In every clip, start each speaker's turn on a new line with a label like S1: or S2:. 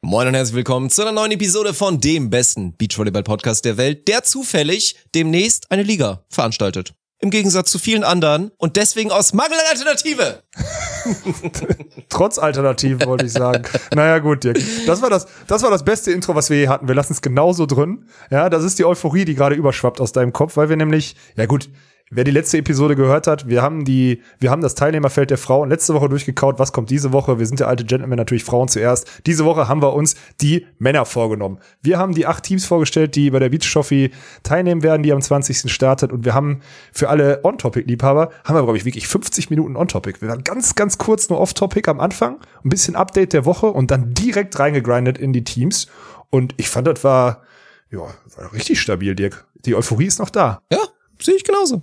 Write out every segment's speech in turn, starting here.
S1: Moin und herzlich willkommen zu einer neuen Episode von dem besten Beachvolleyball-Podcast der Welt, der zufällig demnächst eine Liga veranstaltet. Im Gegensatz zu vielen anderen und deswegen aus Mangel an Alternative.
S2: Trotz Alternativen, wollte ich sagen. naja, gut, Dirk. Das war das, das war das beste Intro, was wir je hatten. Wir lassen es genauso drin. Ja, das ist die Euphorie, die gerade überschwappt aus deinem Kopf, weil wir nämlich, ja gut, Wer die letzte Episode gehört hat, wir haben die, wir haben das Teilnehmerfeld der Frauen letzte Woche durchgekaut. Was kommt diese Woche? Wir sind der alte Gentleman, natürlich Frauen zuerst. Diese Woche haben wir uns die Männer vorgenommen. Wir haben die acht Teams vorgestellt, die bei der Beach Trophy teilnehmen werden, die am 20. startet. Und wir haben für alle On-Topic-Liebhaber, haben wir, glaube ich, wirklich 50 Minuten On-Topic. Wir waren ganz, ganz kurz nur Off-Topic am Anfang, ein bisschen Update der Woche und dann direkt reingegrindet in die Teams. Und ich fand, das war, ja, war richtig stabil, Dirk. Die Euphorie ist noch da.
S1: Ja, sehe ich genauso.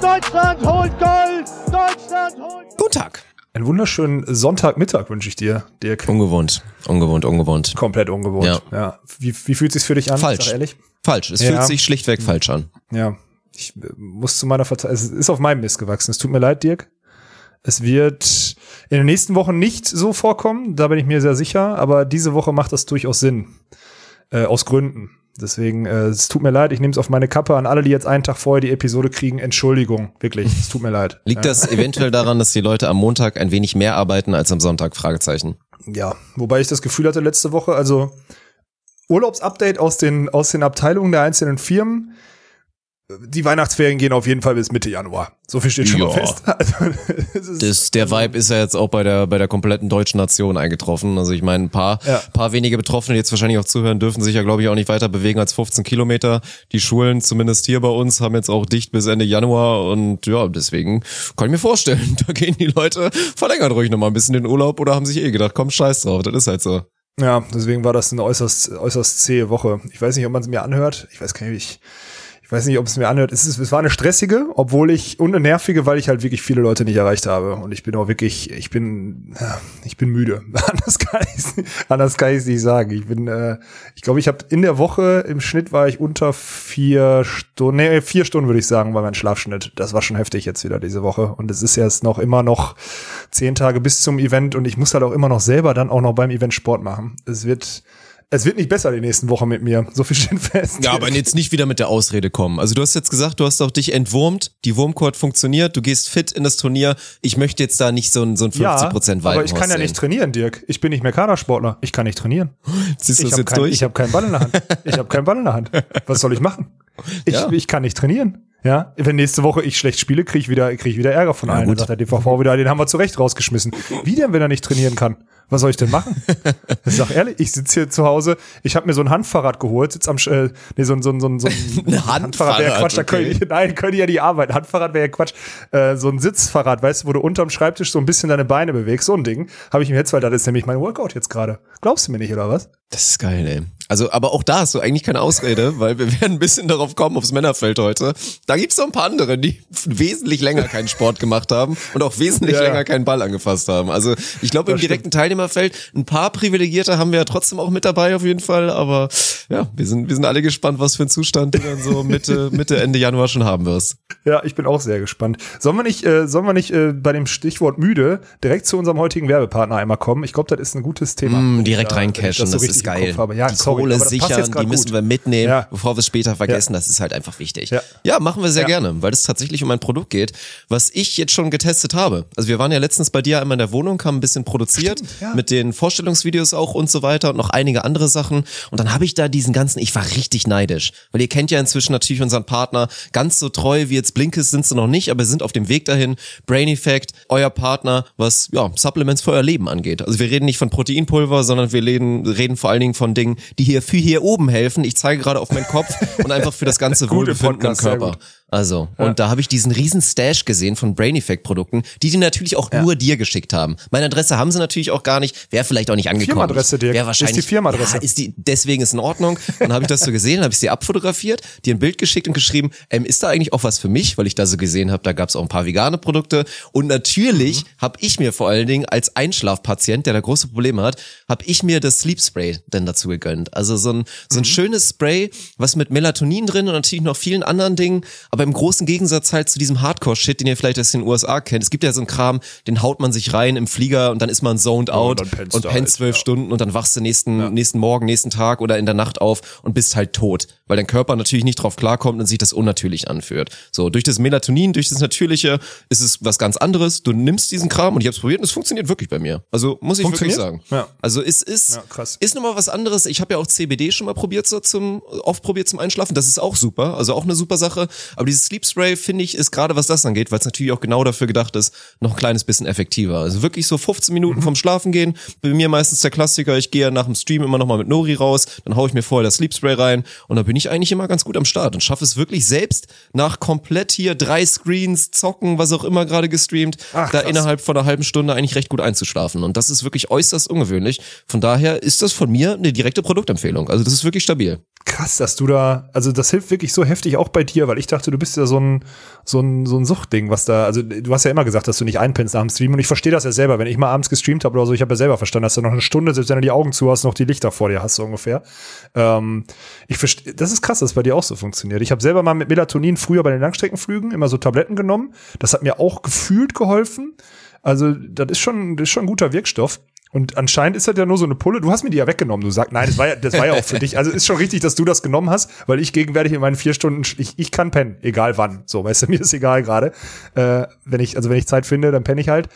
S3: Deutschland holt Gold! Deutschland holt
S1: Guten Tag.
S2: Einen wunderschönen Sonntagmittag wünsche ich dir, Dirk.
S1: Ungewohnt, ungewohnt, ungewohnt.
S2: Komplett ungewohnt.
S1: Ja.
S2: Ja. Wie, wie fühlt sich's für dich an?
S1: Falsch.
S2: Sag ehrlich.
S1: Falsch. Es
S2: Ja.
S1: fühlt sich schlichtweg falsch an.
S2: Ja. Ich äh, muss zu meiner Verteidigung. Es ist auf meinem Mist gewachsen. Es tut mir leid, Dirk. Es wird in den nächsten Wochen nicht so vorkommen, da bin ich mir sehr sicher, aber diese Woche macht das durchaus Sinn. Äh, aus Gründen. Deswegen, äh, es tut mir leid, ich nehme es auf meine Kappe an alle, die jetzt einen Tag vorher die Episode kriegen. Entschuldigung, wirklich, es tut mir leid.
S1: Liegt das eventuell daran, dass die Leute am Montag ein wenig mehr arbeiten als am Sonntag? Fragezeichen.
S2: Ja, wobei ich das Gefühl hatte letzte Woche, also Urlaubsupdate aus den, aus den Abteilungen der einzelnen Firmen. Die Weihnachtsferien gehen auf jeden Fall bis Mitte Januar. So viel steht schon mal
S1: Ja.
S2: fest. Also, ist,
S1: Das, der Vibe ist ja jetzt auch bei der, bei der kompletten deutschen Nation eingetroffen. Also ich meine, ein paar,
S2: Ja.
S1: paar wenige Betroffene, die jetzt wahrscheinlich auch zuhören, dürfen sich ja, glaube ich, auch nicht weiter bewegen als 15 Kilometer. Die Schulen, zumindest hier bei uns, haben jetzt auch dicht bis Ende Januar und ja, deswegen kann ich mir vorstellen, da gehen die Leute verlängern ruhig nochmal ein bisschen den Urlaub oder haben sich eh gedacht, komm, scheiß drauf, das ist halt so.
S2: ja, deswegen war das eine äußerst, äußerst zähe Woche. Ich weiß nicht, ob man es mir anhört. Ich weiß gar nicht, wie ich, ich weiß nicht, ob es mir anhört. Es, ist, es war eine stressige, obwohl ich, und eine nervige, weil ich halt wirklich viele Leute nicht erreicht habe. Und ich bin auch wirklich, ich bin, ja, ich bin müde. anders kann ich anders kann ich nicht sagen. Ich bin, äh, ich glaube, ich habe in der Woche im Schnitt war ich unter vier Stunden, nee, vier Stunden würde ich sagen, war mein Schlafschnitt. Das war schon heftig jetzt wieder diese Woche. Und es ist jetzt noch immer noch zehn Tage bis zum Event und ich muss halt auch immer noch selber dann auch noch beim Event Sport machen. Es wird, es wird nicht besser die nächsten Wochen mit mir. So viel steht fest.
S1: Ja, aber jetzt nicht wieder mit der Ausrede kommen. Also du hast jetzt gesagt, du hast auch dich entwurmt, die Wurmcord funktioniert, du gehst fit in das Turnier. Ich möchte jetzt da nicht so ein, so ein 50%
S2: aber ich kann ja
S1: sehen.
S2: nicht trainieren, Dirk. Ich bin nicht mehr Kadersportler. Ich kann nicht trainieren.
S1: Ziehst du
S2: Ich
S1: das
S2: habe
S1: jetzt
S2: kein,
S1: durch?
S2: ich hab keinen Ball in der Hand. Ich habe keinen Ball in der Hand. Was soll ich machen? Ich,
S1: Ja.
S2: ich kann nicht trainieren. Ja, wenn nächste Woche ich schlecht spiele, kriege ich wieder, krieg ich wieder Ärger von allen. Dann
S1: gut.
S2: sagt der DVV wieder, den haben wir zurecht rausgeschmissen. Wie denn, wenn er nicht trainieren kann? Was soll ich denn machen? Ich sag ehrlich, ich sitze hier zu Hause, ich habe mir so ein Handfahrrad geholt, sitz am, Sch- äh, nee, so ein, so ein, so ein, so ein
S1: Handfahrrad,
S2: wäre Quatsch, da können
S1: okay.
S2: die, nein, können ja nicht arbeiten. Handfahrrad wäre ja Quatsch. Äh, so ein Sitzfahrrad, weißt du, wo du unterm Schreibtisch so ein bisschen deine Beine bewegst, so ein Ding, habe ich mir jetzt, weil das ist nämlich mein Workout jetzt gerade. Glaubst du mir nicht, oder was?
S1: Das ist geil, ey. Also, aber auch da hast du eigentlich keine Ausrede, weil wir werden ein bisschen darauf kommen, aufs Männerfeld heute. Da gibt's noch ein paar andere, die wesentlich länger keinen Sport gemacht haben und auch wesentlich
S2: Ja.
S1: länger keinen Ball angefasst haben. Also, ich glaube, im direkten Teilnehmerfeld, ein paar Privilegierte haben wir ja trotzdem auch mit dabei auf jeden Fall, aber ja, wir sind, wir sind alle gespannt, was für einen Zustand du dann so Mitte, Mitte, Ende Januar schon haben wirst.
S2: Ja, ich bin auch sehr gespannt. Sollen wir nicht, äh, sollen wir nicht äh, bei dem Stichwort müde direkt zu unserem heutigen Werbepartner einmal kommen? Ich glaube, das ist ein gutes Thema.
S1: Mm, direkt
S2: Ja,
S1: reincashen,
S2: so
S1: das, ist geil.
S2: Ja,
S1: die
S2: sorry,
S1: Kohle
S2: das
S1: sichern, die müssen
S2: gut.
S1: wir mitnehmen,
S2: Ja.
S1: bevor wir es später vergessen. Das ist halt einfach wichtig.
S2: Ja.
S1: Ja, machen wir sehr
S2: Ja.
S1: gerne, weil es tatsächlich um ein Produkt geht, was ich jetzt schon getestet habe. Also wir waren ja letztens bei dir einmal in der Wohnung, haben ein bisschen produziert,
S2: Stimmt, ja.
S1: mit den Vorstellungsvideos auch und so weiter und noch einige andere Sachen. Und dann habe ich da diesen ganzen, ich war richtig neidisch, weil ihr kennt ja inzwischen natürlich unseren Partner. Ganz so treu wie jetzt Blinkist sind sie noch nicht, aber sind auf dem Weg dahin. Brain Effect, euer Partner, was ja Supplements für euer Leben angeht. Also wir reden nicht von Proteinpulver, sondern wir reden, reden vor allen Dingen von Dingen, die hier für hier oben helfen. Ich zeige gerade auf meinen Kopf und einfach für das ganze Wohlbefinden im Körper. Also, und da habe ich diesen riesen Stash gesehen von Brain Effect Produkten, die die natürlich auch nur dir geschickt haben. Meine Adresse haben sie natürlich auch gar nicht, wäre vielleicht auch nicht angekommen.
S2: Firmenadresse, Dirk.
S1: Wäre wahrscheinlich.
S2: Ist die Firmenadresse.
S1: Ja, ist die, deswegen ist in Ordnung. Und dann habe ich das so gesehen, habe ich sie abfotografiert, dir ein Bild geschickt und geschrieben, ähm, ist da eigentlich auch was für mich, weil ich da so gesehen habe, da gab es auch ein paar vegane Produkte. Und natürlich
S2: Mhm.
S1: habe ich mir vor allen Dingen als Einschlafpatient, der da große Probleme hat, habe ich mir das Sleep Spray dann dazu gegönnt. Also so ein, so
S2: Mhm.
S1: ein schönes Spray, was mit Melatonin drin und natürlich noch vielen anderen Dingen, aber im großen Gegensatz halt zu diesem Hardcore-Shit, den ihr vielleicht aus den USA kennt. Es gibt ja so einen Kram, den haut man sich rein im Flieger und dann ist man zoned out
S2: pennst
S1: und pennt
S2: halt,
S1: zwölf
S2: ja.
S1: Stunden und dann wachst du nächsten, nächsten Morgen, nächsten Tag oder in der Nacht auf und bist halt tot, weil dein Körper natürlich nicht drauf klarkommt und sich das unnatürlich anfühlt. So, durch das Melatonin, durch das Natürliche ist es was ganz anderes. Du nimmst diesen Kram und ich habe es probiert und es funktioniert wirklich bei mir. Also muss ich wirklich sagen.
S2: Ja.
S1: Also es ist,
S2: Ja, krass.
S1: ist nochmal was anderes. Ich habe ja auch CBD schon mal probiert so zum, oft probiert zum Einschlafen. Das ist auch super, also auch eine super Sache. Aber dieses Sleep Spray finde ich ist gerade was das angeht, weil es natürlich auch genau dafür gedacht ist, noch ein kleines bisschen effektiver. Also wirklich so 15 Minuten
S2: Mhm.
S1: vom Schlafen gehen. Bei mir meistens der Klassiker. Ich gehe ja nach dem Stream immer nochmal mit Nori raus, dann hau ich mir vorher das Sleep Spray rein und dann bin ich eigentlich immer ganz gut am Start und schaffe es wirklich selbst nach komplett hier drei Screens zocken, was auch immer gerade gestreamt,
S2: Ach,
S1: da innerhalb von einer halben Stunde eigentlich recht gut einzuschlafen. Und das ist wirklich äußerst ungewöhnlich. Von daher ist das von mir eine direkte Produktempfehlung. Also das ist wirklich stabil.
S2: Krass, dass du da, also das hilft wirklich so heftig auch bei dir, weil ich dachte, du bist ja so ein, so ein, so ein Suchtding, was da, also du hast ja immer gesagt, dass du nicht einpennst nach dem Stream und ich verstehe das ja selber, wenn ich mal abends gestreamt habe oder so, ich habe ja selber verstanden, dass du noch eine Stunde, selbst wenn du die Augen zu hast, noch die Lichter vor dir hast, so ungefähr. Ähm, ich verstehe, das ist krass, dass bei dir auch so funktioniert. Ich habe selber mal mit Melatonin früher bei den Langstreckenflügen immer so Tabletten genommen, das hat mir auch gefühlt geholfen. Also, das ist schon, das ist schon ein guter Wirkstoff. Und anscheinend ist das ja nur so eine Pulle. Du hast mir die ja weggenommen. Du sagst, nein, das war ja, das war ja auch für dich. Also ist schon richtig, dass du das genommen hast, weil ich gegenwärtig in meinen vier Stunden, ich, ich kann pennen, egal wann. So, weißt du, mir ist egal gerade. Äh, wenn ich, also wenn ich Zeit finde, dann penne ich halt.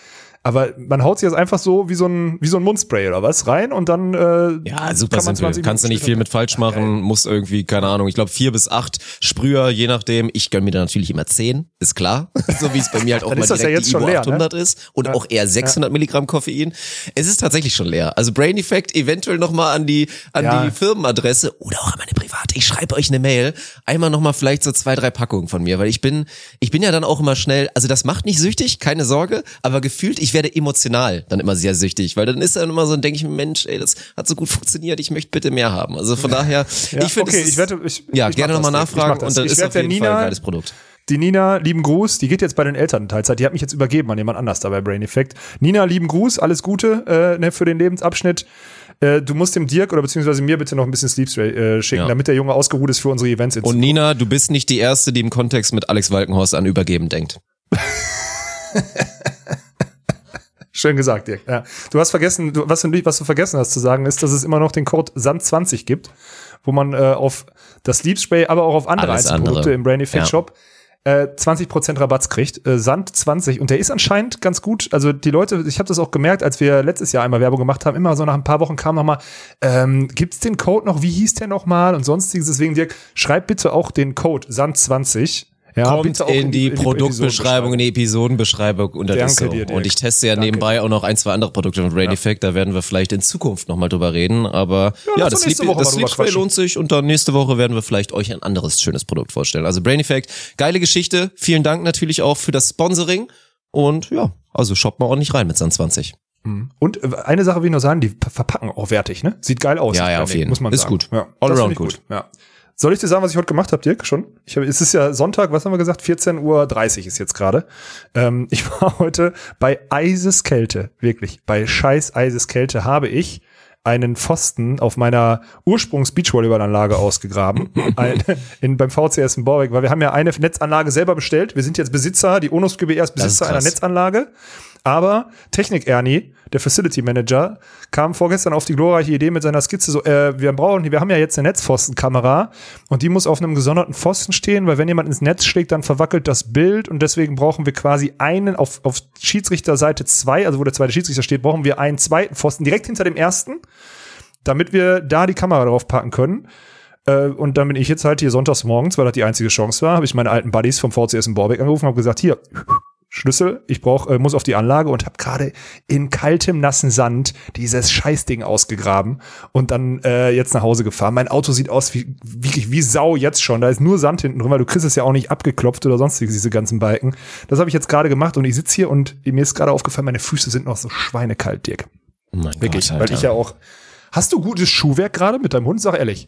S2: Aber man haut sich jetzt einfach so wie so ein, wie so ein Mundspray oder was rein und dann äh,
S1: Ja, super
S2: kann
S1: simpel.
S2: 20
S1: Kannst du nicht viel mit falsch machen, muss irgendwie, keine Ahnung, ich glaube vier bis acht Sprüher, je nachdem. Ich gönn mir da natürlich immer zehn, ist klar. so wie es bei mir halt auch mal
S2: ja
S1: direkt
S2: jetzt
S1: die
S2: schon
S1: Ivo
S2: leer,
S1: 800 ist und auch eher 600 Milligramm Koffein. Es ist tatsächlich schon leer. Also Brain Effect eventuell nochmal an die, an
S2: Ja.
S1: die Firmenadresse oder auch an meine private. Ich schreibe euch eine Mail. Einmal nochmal vielleicht so zwei, drei Packungen von mir, weil ich bin, ich bin ja dann auch immer schnell, also das macht nicht süchtig, keine Sorge, aber gefühlt, ich werde emotional dann immer sehr süchtig, weil dann ist dann immer so, dann denke ich mir, Mensch, ey, das hat so gut funktioniert, ich möchte bitte mehr haben. Also von daher,
S2: Ja,
S1: ich finde,
S2: okay, ich werde, ich,
S1: ja,
S2: ich
S1: gerne nochmal nachfragen und dann
S2: ich
S1: ist auf jeden Fall ein
S2: Nina,
S1: geiles Produkt.
S2: Die Nina, lieben Gruß, die geht jetzt bei den Elternteilzeit. Die hat mich jetzt übergeben an jemand anders da bei Brain Effect. Nina, lieben Gruß, alles Gute äh, ne, für den Lebensabschnitt. Äh, du musst dem Dirk oder beziehungsweise mir bitte noch ein bisschen Sleep äh, schicken,
S1: Ja.
S2: damit der Junge ausgeruht ist für unsere Events.
S1: Und. Nina, du bist nicht die Erste, die im Kontext mit Alex Walkenhorst an Übergeben denkt.
S2: Schön gesagt, Dirk. Ja. Du hast vergessen, du, was, du, was du vergessen hast zu sagen, ist, dass es immer noch den Code SAND20 gibt, wo man äh, auf das Sleep Spray, aber auch auf andere
S1: Alles
S2: Einzelprodukte
S1: andere.
S2: im Brain Effect
S1: Ja.
S2: Shop äh, 20% Rabatts kriegt. Äh, Sand 20 und der ist anscheinend ganz gut. Also die Leute, ich habe das auch gemerkt, als wir letztes Jahr einmal Werbung gemacht haben, immer so nach ein paar Wochen kam nochmal, ähm, gibt's den Code noch, wie hieß der nochmal und sonstiges. Deswegen, Dirk, schreib bitte auch den Code Sand 20. Ja,
S1: Kommt
S2: bitte auch
S1: in die, Produktbeschreibung, in die Episodenbeschreibung unter
S2: Danke
S1: so.
S2: dir, Dirk.
S1: Und ich teste ja
S2: Danke
S1: nebenbei auch noch ein, zwei andere Produkte von Rain Effect, da werden wir vielleicht in Zukunft nochmal drüber reden, aber ja,
S2: lass
S1: das
S2: Woche
S1: das
S2: quatschen.
S1: lohnt sich und dann nächste Woche werden wir vielleicht euch ein anderes schönes Produkt vorstellen. Also Brain Effect, geile Geschichte, vielen Dank natürlich auch für das Sponsoring und ja, also shoppt mal ordentlich rein mit San 20.
S2: Und äh, eine Sache will ich noch sagen, die ver- verpacken auch wertig, ne? Sieht geil aus.
S1: Ja, ja, auf jeden.
S2: Muss man
S1: Ist
S2: sagen.
S1: gut.
S2: Ja,
S1: All around
S2: ich
S1: gut.
S2: Ja. Soll ich dir sagen, was ich heute gemacht habe, Dirk? Schon? Ich hab, es ist ja Sonntag, was haben wir gesagt? 14.30 Uhr ist jetzt gerade. Ähm, ich war heute bei Eiseskälte, wirklich. Bei scheiß Eiseskälte habe ich einen Pfosten auf meiner Ursprungs-Beachvolleyballanlage ausgegraben. Ein, in, beim VCS in Borbeck, weil wir haben ja eine Netzanlage selber bestellt. Wir sind jetzt Besitzer, die Onus GBR ist
S1: Das ist
S2: Besitzer einer. Netzanlage. Aber Technik Ernie, der Facility Manager, kam vorgestern auf die glorreiche Idee mit seiner Skizze so, äh, wir brauchen, wir haben ja jetzt eine Netzpfostenkamera und die muss auf einem gesonderten Pfosten stehen, weil wenn jemand ins Netz schlägt, dann verwackelt das Bild und deswegen brauchen wir quasi einen auf, auf Schiedsrichterseite zwei, also wo der zweite Schiedsrichter steht, brauchen wir einen zweiten Pfosten direkt hinter dem ersten, damit wir da die Kamera drauf packen können. Äh, und dann bin ich jetzt halt hier sonntags morgens, weil das die einzige Chance war, habe ich meine alten Buddies vom VCS in Borbeck angerufen und habe gesagt, hier, Schlüssel, ich brauch, äh, muss auf die Anlage und habe gerade in kaltem, nassen Sand dieses Scheißding ausgegraben und dann äh, jetzt nach Hause gefahren. Mein Auto sieht aus wie wirklich wie Sau jetzt schon. Da ist nur Sand hinten drin, weil du kriegst es ja auch nicht abgeklopft oder sonstiges, diese ganzen Balken. Das habe ich jetzt gerade gemacht und ich sitze hier und mir ist gerade aufgefallen, meine Füße sind noch so schweinekalt, Dirk.
S1: Oh mein
S2: Wirklich,
S1: Gott,
S2: weil ich ja auch. Hast du gutes Schuhwerk gerade mit deinem Hund? Sag ehrlich.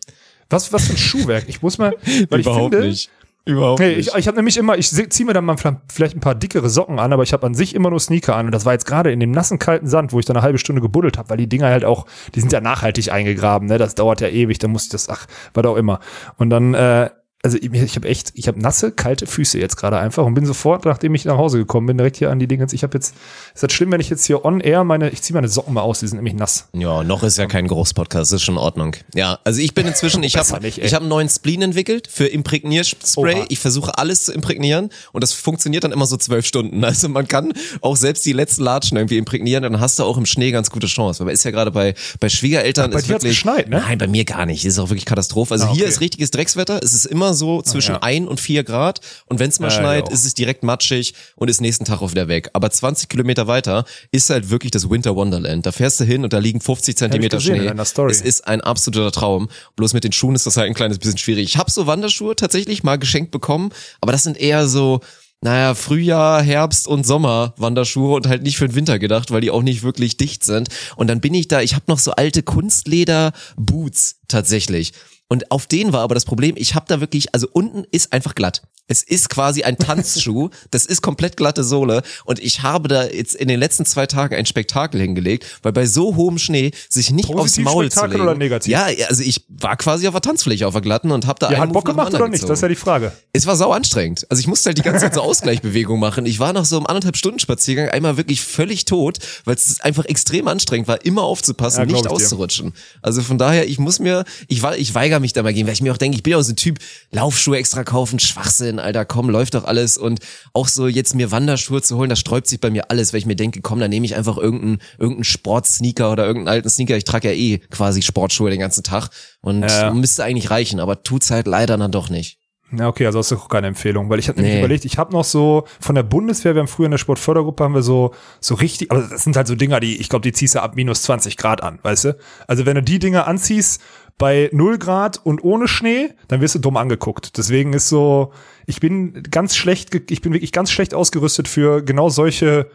S2: Was, was für ein Schuhwerk? Ich muss mal, weil ich finde,
S1: nicht. Überhaupt
S2: Nee, ich, ich habe nämlich immer, ich ziehe mir dann mal vielleicht ein paar dickere Socken an, aber ich habe an sich immer nur Sneaker an. Und das war jetzt gerade in dem nassen, kalten Sand, wo ich dann eine halbe Stunde gebuddelt habe, weil die Dinger halt auch, die sind ja nachhaltig eingegraben, ne? Das dauert ja ewig, dann muss ich das, ach, was auch immer. Und dann, äh, also ich, ich habe echt, ich habe nasse, kalte Füße jetzt gerade einfach und bin sofort, nachdem ich nach Hause gekommen bin, direkt hier an die Dinge. Ich habe jetzt, ist das schlimm, wenn ich jetzt hier on air meine, ich ziehe meine Socken mal aus, die sind nämlich nass.
S1: Ja, noch ist ja kein Geruchspodcast, ist schon in Ordnung. Ja, also ich bin inzwischen, ich habe ich hab einen neuen Spleen entwickelt für Imprägnierspray.
S2: Oha.
S1: Ich versuche alles zu imprägnieren und das funktioniert dann immer so zwölf Stunden. Also man kann auch selbst die letzten Latschen irgendwie imprägnieren, dann hast du auch im Schnee ganz gute Chance. Weil man ist ja gerade bei, bei Schwiegereltern
S2: Ach, bei
S1: ist
S2: dir
S1: wirklich,
S2: geschneit, ne?
S1: Nein, bei mir gar nicht. Ist auch wirklich Katastrophe. Also
S2: Ah,
S1: hier
S2: okay.
S1: ist richtiges Dreckswetter. Es ist immer so zwischen
S2: ja.
S1: ein und vier Grad und wenn es mal
S2: Ja,
S1: schneit,
S2: ja
S1: ist es direkt matschig und ist nächsten Tag auch wieder weg. Aber 20 Kilometer weiter ist halt wirklich das Winter Wonderland. Da fährst du hin und da liegen 50 Zentimeter Schnee. Es ist ein absoluter Traum. Bloß mit den Schuhen ist das halt ein kleines bisschen schwierig. Ich habe so Wanderschuhe tatsächlich mal geschenkt bekommen, aber das sind eher so naja, Frühjahr, Herbst und Sommer Wanderschuhe und halt nicht für den Winter gedacht, weil die auch nicht wirklich dicht sind. Und dann bin ich da, ich habe noch so alte Kunstleder-Boots tatsächlich. Und auf denen war aber das Problem, ich habe da wirklich, also unten ist einfach glatt. Es ist quasi ein Tanzschuh, das ist komplett glatte Sohle und ich habe da jetzt in den letzten zwei Tagen ein Spektakel hingelegt, weil bei so hohem Schnee sich nicht
S2: Positiv
S1: aufs Maul zu
S2: Spektakel
S1: legen.
S2: oder negativ?
S1: Ja, also ich war quasi auf der Tanzfläche auf der glatten und habe da
S2: Ja,
S1: einen
S2: hat Bock gemacht oder nicht?
S1: gezogen.
S2: Das ist ja die Frage.
S1: Es war sau anstrengend. Also ich musste halt die ganze Zeit so Ausgleichbewegung machen. Ich war nach so einem anderthalb Stunden Spaziergang einmal wirklich völlig tot, weil es einfach extrem anstrengend war, immer aufzupassen,
S2: Ja,
S1: nicht auszurutschen. Also von daher, ich muss mir, ich, ich weigere mich da mal gehen, weil ich mir auch denke, ich bin ja auch so ein Typ, Laufschuhe extra kaufen, Schwachsinn, Alter, komm, läuft doch alles. Und auch so jetzt mir Wanderschuhe zu holen, das sträubt sich bei mir alles, weil ich mir denke, komm, dann nehme ich einfach irgendeinen, irgendeinen Sportsneaker oder irgendeinen alten Sneaker. Ich trage ja eh quasi Sportschuhe den ganzen Tag und
S2: Ja.
S1: müsste eigentlich reichen, aber tut's halt leider dann doch nicht.
S2: Ja, okay, also hast du auch keine Empfehlung, weil ich habe nämlich
S1: Nee.
S2: überlegt, ich habe noch so von der Bundeswehr, wir haben früher in der Sportfördergruppe haben wir so so richtig, aber das sind halt so Dinger, die ich glaube, die ziehst du ab minus 20 Grad an, weißt du? Also wenn du die Dinger anziehst bei 0 Grad und ohne Schnee, dann wirst du dumm angeguckt. Deswegen ist so, ich bin ganz schlecht, ich bin wirklich ganz schlecht ausgerüstet für genau solche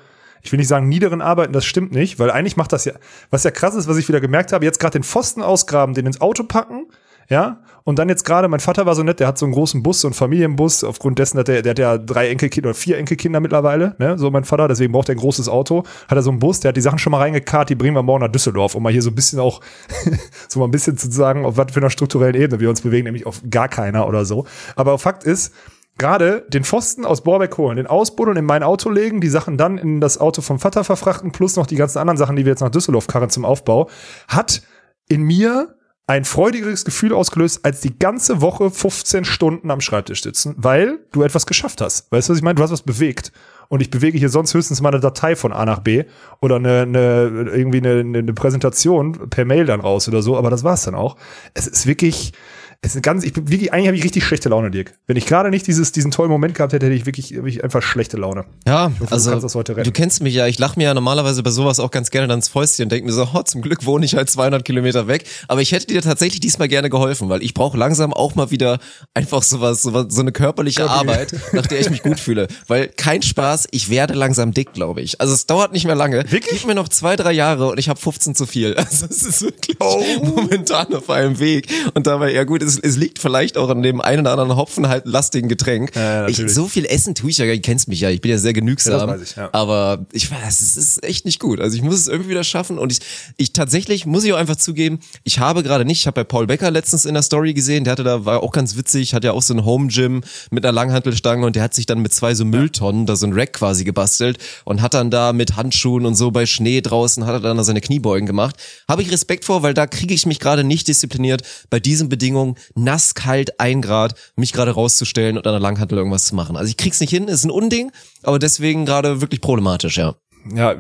S2: ich will nicht sagen niederen Arbeiten, das stimmt nicht, weil eigentlich macht das ja, was ja krass ist, was ich wieder gemerkt habe, jetzt gerade den Pfosten ausgraben, den ins Auto packen, ja, und dann jetzt gerade, mein Vater war so nett, der hat so einen großen Bus, so einen Familienbus, aufgrund dessen, dass der, der hat ja drei Enkelkinder oder vier Enkelkinder mittlerweile, ne, so mein Vater, deswegen braucht er ein großes Auto, hat er so einen Bus, der hat die Sachen schon mal reingekarrt, die bringen wir morgen nach Düsseldorf, um mal hier so ein bisschen auch, so mal ein bisschen zu sagen, auf was für einer strukturellen Ebene wir uns bewegen, nämlich auf gar keiner oder so. Aber Fakt ist, gerade den Pfosten aus Borbeck holen, den ausbuddeln, in mein Auto legen, die Sachen dann in das Auto vom Vater verfrachten, plus noch die ganzen anderen Sachen, die wir jetzt nach Düsseldorf karren zum Aufbau, hat in mir ein freudigeres Gefühl ausgelöst, als die ganze Woche 15 Stunden am Schreibtisch sitzen, weil du etwas geschafft hast. Weißt du, was ich meine? Du hast was bewegt. Und ich bewege hier sonst höchstens mal eine Datei von A nach B oder eine, eine irgendwie eine, eine Präsentation per Mail dann raus oder so, aber das war's dann auch. Es ist wirklich, es ist ganz, ich bin wirklich, eigentlich habe ich richtig schlechte Laune, Dirk. Wenn ich gerade nicht dieses, diesen tollen Moment gehabt hätte, hätte ich wirklich, wirklich einfach schlechte Laune.
S1: Ja,
S2: hoffe, du
S1: also
S2: kannst das heute retten.
S1: du kennst mich ja, ich lache mir ja normalerweise bei sowas auch ganz gerne dann ins Fäustchen und denke mir so, oh, zum Glück wohne ich halt 200 Kilometer weg. Aber ich hätte dir tatsächlich diesmal gerne geholfen, weil ich brauche langsam auch mal wieder einfach sowas, sowas so eine körperliche Arbeit, nach der ich mich gut fühle. Weil kein Spaß, ich werde langsam dick, glaube ich. Also es dauert nicht mehr lange.
S2: Wirklich?
S1: Gib mir noch zwei, drei Jahre und ich habe 15 zu viel. Also es ist wirklich
S2: Oh.
S1: momentan auf einem Weg. Und dabei, ja gut, es, es liegt vielleicht auch an dem einen oder anderen Hopfen halt lastigen Getränk.
S2: Ja, ja,
S1: ich, so viel Essen tue ich ja, gar nicht. du kennst mich ja, ich bin ja sehr genügsam.
S2: Ja, ich.
S1: Aber ich weiß, es ist echt nicht gut. Also ich muss es irgendwie wieder schaffen und ich, ich tatsächlich muss ich auch einfach zugeben, ich habe gerade nicht, ich habe bei Paul Becker letztens in der Story gesehen, der hatte da, war auch ganz witzig, hat ja auch so ein Home Gym mit einer Langhantelstange und der hat sich dann mit zwei so Mülltonnen da so ein Rack quasi gebastelt und hat dann da mit Handschuhen und so bei Schnee draußen, hat er dann da seine Kniebeugen gemacht. Habe ich Respekt vor, weil da kriege ich mich gerade nicht diszipliniert, bei diesen Bedingungen, nass, kalt, ein Grad, mich gerade rauszustellen und an der Langhantel irgendwas zu machen. Also ich krieg's nicht hin, ist ein Unding, aber deswegen gerade wirklich problematisch, ja.
S2: Ja,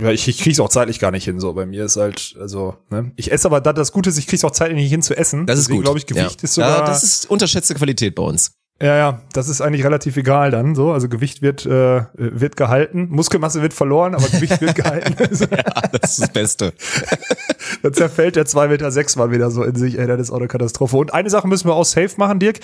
S2: ja ich, ich krieg's auch zeitlich gar nicht hin. So bei mir ist halt, also, ne? Ich esse aber da das Gute ist, ich krieg's auch zeitlich nicht hin zu essen.
S1: Das ist
S2: Deswegen
S1: gut.
S2: glaube ich, Gewicht
S1: ja.
S2: ist sogar.
S1: Ja, das ist unterschätzte Qualität bei uns.
S2: Ja, ja, das ist eigentlich relativ egal dann so. Also Gewicht wird, äh, wird gehalten, Muskelmasse wird verloren, aber Gewicht wird gehalten.
S1: ja, das ist das Beste.
S2: Dann zerfällt der 2,6 Meter sechs mal wieder so in sich, ey, das ist auch eine Katastrophe. Und eine Sache müssen wir auch safe machen, Dirk.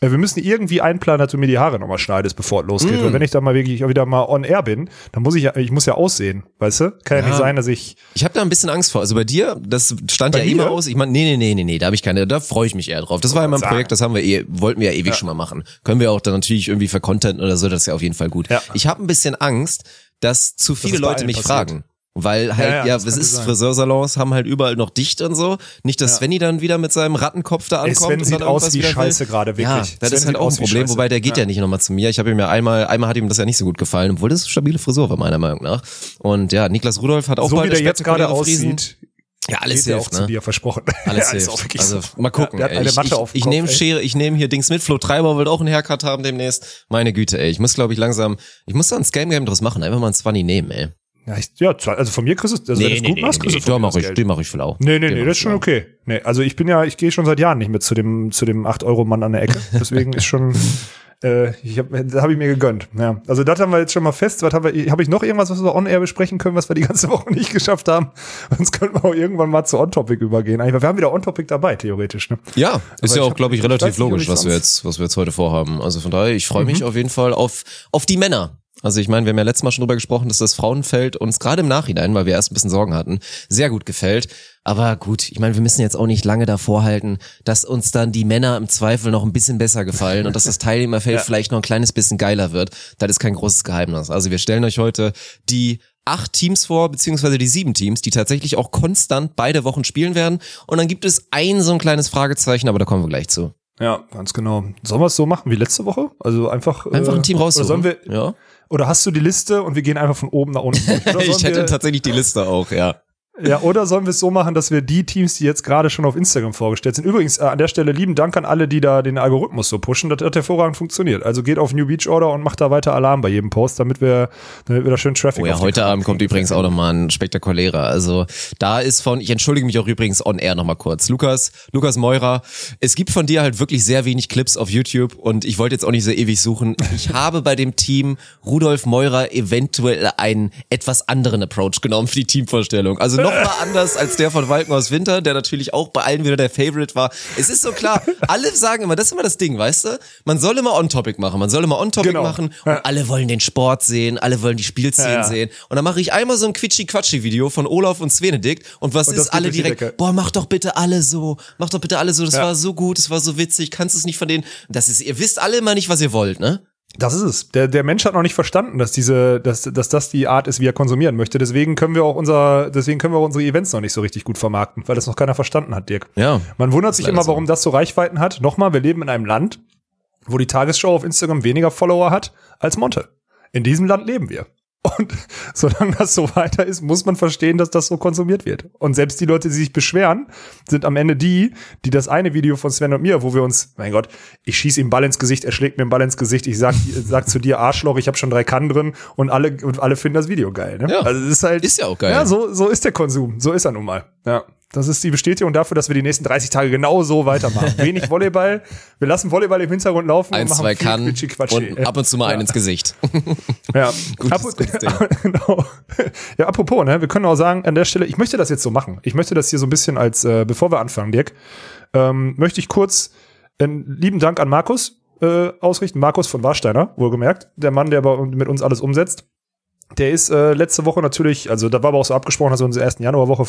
S2: Äh, Wir müssen irgendwie einplanen, dass du mir die Haare nochmal schneidest, bevor es losgeht.
S1: Mm.
S2: Und wenn ich dann mal wirklich auch wieder mal on air bin, dann muss ich ja, ich muss ja aussehen, weißt du? Kann ja,
S1: Ja.
S2: nicht sein, dass ich.
S1: Ich habe da ein bisschen Angst vor. Also bei dir, das stand
S2: Bei
S1: ja immer aus. Ich meine, nee, nee, nee, nee, nee, da habe ich keine, da freue ich mich eher drauf. Das war ja mal ein
S2: sagen.
S1: Projekt, das haben wir eh, wollten wir ja ewig schon mal machen. Können wir auch dann natürlich irgendwie für Content oder so, das ist ja auf jeden Fall gut.
S2: Ja.
S1: Ich habe ein bisschen Angst, dass zu viele
S2: bei
S1: Leute mich
S2: passiert.
S1: fragen. Weil halt,
S2: Ja,
S1: ja,
S2: ja,
S1: es
S2: das
S1: ist,
S2: sein.
S1: Friseursalons haben halt überall noch dicht und so. Nicht, dass
S2: Ja.
S1: Svenny dann wieder mit seinem Rattenkopf da
S2: Ey,
S1: ankommt.
S2: Sven
S1: und
S2: sieht aus wie. Scheiße gerade,
S1: Ja,
S2: wirklich.
S1: das
S2: Sven
S1: ist halt auch ein Problem, wobei der geht ja. nicht nochmal zu mir. Ich habe ihm ja einmal, einmal hat ihm das ja nicht so gut gefallen, obwohl das eine stabile Frisur war, meiner Meinung nach. Und ja, Niklas Rudolf hat auch
S2: So
S1: bald
S2: wie der jetzt gerade aussieht,
S1: Ja, alles
S2: der auch
S1: hilft,
S2: zu
S1: ne?
S2: dir versprochen.
S1: Alles
S2: Ja, auch
S1: hilft. Also
S2: so.
S1: mal gucken.
S2: Ja,
S1: ich ich,
S2: dem
S1: ich
S2: Kopf,
S1: nehme. Schere, ich nehme hier Dings mit. Flo Treiber wird auch ein Haircut haben demnächst. Meine Güte, ey. Ich muss, glaube ich, langsam, ich muss da ein Scam Game draus machen. Einfach mal ein Swanny nehmen, ey.
S2: Ja, ich, ja, also von mir kriegst du, also wenn du es gut machst, kriegst du
S1: den
S2: von mir
S1: mach ich,
S2: Geld.
S1: den mach ich flau.
S2: Nee, nee,
S1: Den
S2: nee, das ist schon okay. Nee, also ich bin ja, ich gehe schon seit Jahren nicht mehr zu dem, zu dem 8-Euro-Mann an der Ecke. Deswegen ist schon, äh, ich hab, das habe ich mir gegönnt. Ja. Also das haben wir jetzt schon mal fest. Was haben wir, habe ich noch irgendwas, was wir on-air besprechen können, was wir die ganze Woche nicht geschafft haben? Sonst könnten wir auch irgendwann mal zu On-Topic übergehen. Eigentlich, wir haben wieder On-Topic dabei, theoretisch. Ne?
S1: Ja, ist
S2: ich
S1: ja auch,
S2: hab-
S1: glaube ich, relativ logisch, was wir jetzt, was wir jetzt heute vorhaben. Also von daher, ich freue
S2: Mhm.
S1: mich auf jeden Fall auf, auf die Männer. Also ich meine, wir haben ja letztes Mal schon drüber gesprochen, dass das Frauenfeld uns gerade im Nachhinein, weil wir erst ein bisschen Sorgen hatten, sehr gut gefällt. Aber gut, ich meine, wir müssen jetzt auch nicht lange davor halten, dass uns dann die Männer im Zweifel noch ein bisschen besser gefallen und dass das Teilnehmerfeld vielleicht noch ein kleines bisschen geiler wird. Das ist kein großes Geheimnis. Also wir stellen euch heute die acht Teams vor, beziehungsweise die sieben Teams, die tatsächlich auch konstant beide Wochen spielen werden. Und dann gibt es ein so ein kleines Fragezeichen, aber da kommen wir gleich zu.
S2: Ja, ganz genau. Sollen wir es so machen wie letzte Woche? Also einfach,
S1: Einfach
S2: äh,
S1: ein Team raussuchen.
S2: Oder, sollen wir,
S1: ja.
S2: Oder hast du die Liste und wir gehen einfach von oben nach unten?
S1: Ich hätte tatsächlich die Liste auch, ja.
S2: Ja, oder sollen wir es so machen, dass wir die Teams, die jetzt gerade schon auf Instagram vorgestellt sind, übrigens äh, an der Stelle lieben Dank an alle, die da den Algorithmus so pushen, das hat hervorragend funktioniert. Also geht auf New Beach Order und macht da weiter Alarm bei jedem Post, damit wir, damit wir da schön Traffic
S1: Oh ja, heute Abend kommt übrigens auch nochmal ein spektakulärer. Also da ist von, ich entschuldige mich auch übrigens on air nochmal kurz. Lukas, Lukas Meurer, es gibt von dir halt wirklich sehr wenig Clips auf YouTube und ich wollte jetzt auch nicht so ewig suchen. Ich habe bei dem Team Rudolf Meurer eventuell einen etwas anderen Approach genommen für die Teamvorstellung. Also nochmal anders als der von Walken aus Winter, der natürlich auch bei allen wieder der Favorite war. Es ist so klar, alle sagen immer, das ist immer das Ding, weißt du? Man soll immer on-topic machen, man soll immer on-topic
S2: Genau.
S1: machen und alle wollen den Sport sehen, alle wollen die Spielszenen
S2: Ja, ja.
S1: sehen. Und dann mache ich einmal so ein Quitschi-Quatschi-Video von Olaf und Svenedikt und was
S2: Und das
S1: ist alle direkt, boah, mach doch bitte alle so, mach doch bitte alle so, das
S2: Ja.
S1: war so gut, das war so witzig, kannst du es nicht von denen, das ist, ihr wisst alle immer nicht, was ihr wollt, ne?
S2: Das ist es. Der, der Mensch hat noch nicht verstanden, dass diese, dass, dass das die Art ist, wie er konsumieren möchte. Deswegen können wir auch unser, deswegen können wir unsere Events noch nicht so richtig gut vermarkten, weil das noch keiner verstanden hat, Dirk.
S1: Ja.
S2: Man wundert sich immer,
S1: so.
S2: warum das so Reichweiten hat. Nochmal, wir leben in einem Land, wo die Tagesschau auf Instagram weniger Follower hat als Monte. In diesem Land leben wir. Und solange das so weiter ist, muss man verstehen, dass das so konsumiert wird. Und selbst die Leute, die sich beschweren, sind am Ende die, die das eine Video von Sven und mir, wo wir uns, mein Gott, ich schieße ihm Ball ins Gesicht, er schlägt mir einen Ball ins Gesicht, ich sag, sag zu dir Arschloch, ich habe schon drei Kannen drin und alle und alle finden das Video geil. Ne?
S1: Ja.
S2: Also es ist halt
S1: Ist ja auch geil.
S2: Ja, so so ist der Konsum, so ist er nun mal. Ja. Das ist die Bestätigung dafür, dass wir die nächsten 30 Tage genau so weitermachen. Wenig Volleyball, wir lassen Volleyball im Hintergrund laufen
S1: Eins,
S2: und machen
S1: zwei kann und ab und zu mal einen ins Gesicht.
S2: Ja,
S1: Gutes- gutes
S2: genau. Ja, apropos, ne, wir können auch sagen, an der Stelle, ich möchte das jetzt so machen. Ich möchte das hier so ein bisschen als, äh, bevor wir anfangen, Dirk, ähm, möchte ich kurz einen lieben Dank an Markus äh, ausrichten. Markus von Warsteiner, wohlgemerkt, der Mann, der bei, mit uns alles umsetzt. Der ist äh, letzte Woche natürlich, also da war aber auch so abgesprochen, dass wir unsere ersten Januarwoche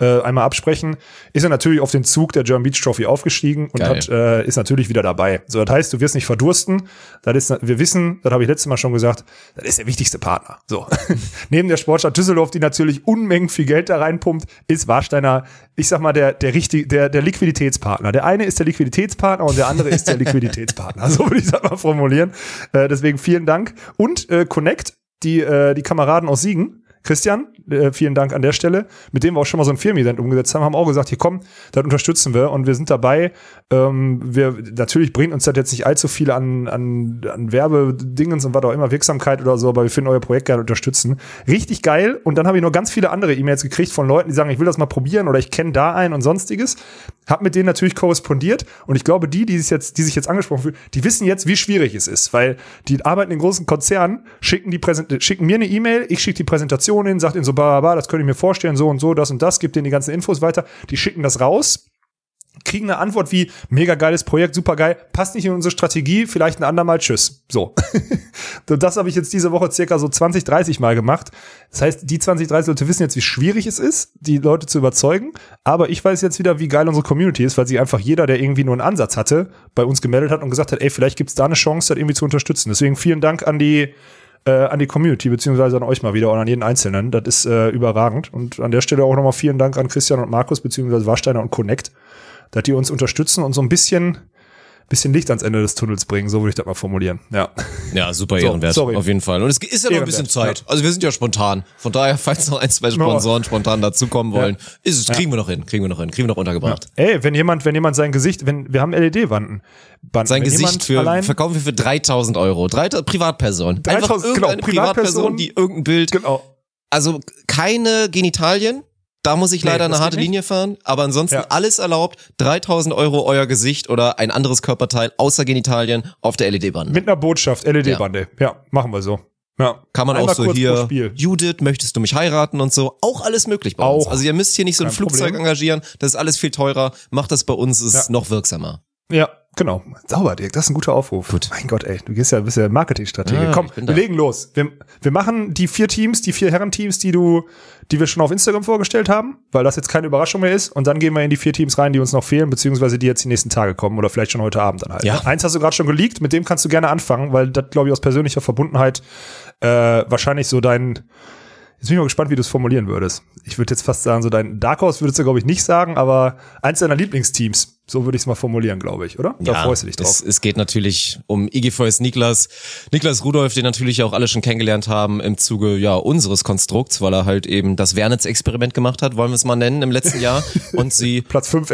S2: äh, einmal absprechen, ist er natürlich auf den Zug der German Beach Trophy aufgestiegen und hat, äh, ist natürlich wieder dabei. So, das heißt, du wirst nicht verdursten. Das ist, wir wissen, das habe ich letztes Mal schon gesagt, das ist der wichtigste Partner. So. Neben der Sportstadt Düsseldorf, die natürlich Unmengen viel Geld da reinpumpt, ist Warsteiner, ich sag mal, der, der richtig, der, der Liquiditätspartner. Der eine ist der Liquiditätspartner und der andere ist der Liquiditätspartner. So würde ich das mal formulieren. Äh, deswegen vielen Dank. Und äh, Connect, die, äh, die Kameraden aus Siegen. Christian, äh, vielen Dank an der Stelle, mit dem wir auch schon mal so ein Firmen-Event umgesetzt haben, haben auch gesagt, hier komm, das unterstützen wir und wir sind dabei. Ähm, wir, natürlich bringt uns das jetzt nicht allzu viel an, an, an Werbedingens und was auch immer, Wirksamkeit oder so, aber wir finden euer Projekt gerne unterstützen. Richtig geil. Und dann habe ich noch ganz viele andere E-Mails gekriegt von Leuten, die sagen, ich will das mal probieren oder ich kenne da einen und sonstiges. Hab mit denen natürlich korrespondiert und ich glaube, die, die sich jetzt, die sich jetzt angesprochen fühlen, die wissen jetzt, wie schwierig es ist, weil die arbeiten in großen Konzernen, schicken die Präsent schicken mir eine E-Mail, ich schicke die Präsentation hin, sagt ihnen so, bla, das könnte ich mir vorstellen, so und so, das und das, gibt denen die ganzen Infos weiter, die schicken das raus, kriegen eine Antwort wie, mega geiles Projekt, super geil, passt nicht in unsere Strategie, vielleicht ein andermal, tschüss. So. das habe ich jetzt diese Woche circa so 20, 30 Mal gemacht. Das heißt, die 20, 30 Leute wissen jetzt, wie schwierig es ist, die Leute zu überzeugen. Aber ich weiß jetzt wieder, wie geil unsere Community ist, weil sich einfach jeder, der irgendwie nur einen Ansatz hatte, bei uns gemeldet hat und gesagt hat, ey, vielleicht gibt es da eine Chance, das irgendwie zu unterstützen. Deswegen vielen Dank an die äh, an die Community, beziehungsweise an euch mal wieder und an jeden Einzelnen. Das ist äh, überragend. Und an der Stelle auch nochmal vielen Dank an Christian und Markus, beziehungsweise Warsteiner und Connect, dass die uns unterstützen und so ein bisschen, bisschen Licht ans Ende des Tunnels bringen, so würde ich das mal formulieren. Ja.
S1: Ja, super
S2: So,
S1: ehrenwert,
S2: sorry.
S1: auf jeden Fall. Und es ist ja noch ein bisschen Zeit. Also wir sind ja spontan. Von daher, falls noch ein, zwei Sponsoren spontan dazukommen wollen, ist es, kriegen wir noch hin, kriegen wir noch hin, kriegen wir noch untergebracht.
S2: Ey, wenn jemand, wenn jemand sein Gesicht, wenn wir haben LED-Wanden,
S1: Sein
S2: wenn
S1: Gesicht für,
S2: allein,
S1: verkaufen wir für 3000 Euro. Drei, Privatperson.
S2: 3000,
S1: Einfach irgendeine
S2: genau,
S1: Privatperson,
S2: Privatperson.
S1: die irgendein Bild,
S2: genau,
S1: also keine Genitalien. Da muss ich
S2: Nee,
S1: leider eine
S2: das
S1: harte. Linie fahren. Aber ansonsten
S2: Ja.
S1: alles erlaubt. 3000 Euro euer Gesicht oder ein anderes Körperteil außer Genitalien auf der LED-Bande.
S2: mit einer Botschaft, LED-Bande. Ja. machen wir so. Ja.
S1: Kann man
S2: Einmal
S1: auch so hier. Judith, möchtest du mich heiraten und so. Auch alles möglich bei uns.
S2: Auch.
S1: Also ihr müsst hier nicht so ein
S2: Kein
S1: Flugzeug
S2: Problem.
S1: engagieren. Das ist alles viel teurer. Macht das bei uns, ist
S2: Ja.
S1: noch wirksamer.
S2: Ja, genau. Sauber, Dirk, das ist ein guter Aufruf.
S1: Gut.
S2: Mein Gott, ey, du gehst ja, bist ja Marketingstratege.
S1: Ja,
S2: Komm,
S1: ich bin
S2: wir legen los. Wir, wir machen die vier Teams, die vier Herrenteams, die du, die wir schon auf Instagram vorgestellt haben, weil das jetzt keine Überraschung mehr ist. Und dann gehen wir in die vier Teams rein, die uns noch fehlen, beziehungsweise die jetzt die nächsten Tage kommen oder vielleicht schon heute Abend dann halt.
S1: Ja.
S2: Eins hast du gerade schon geleakt, mit dem kannst du gerne anfangen, weil das, glaube ich, aus persönlicher Verbundenheit äh, wahrscheinlich so dein Jetzt bin ich mal gespannt, wie du es formulieren würdest. Ich würde jetzt fast sagen, so dein Dark Horse würdest du, glaube ich, nicht sagen, aber eins deiner Lieblingsteams. So würde ich es mal formulieren, glaube ich, oder? Da freust du dich drauf.
S1: Es, es geht natürlich um IGVS Niklas. Niklas Rudolf, den natürlich auch alle schon kennengelernt haben im Zuge ja unseres Konstrukts, weil er halt eben das Wernitz-Experiment gemacht hat, wollen wir es mal nennen, im letzten Jahr. Und sie
S2: Platz fünf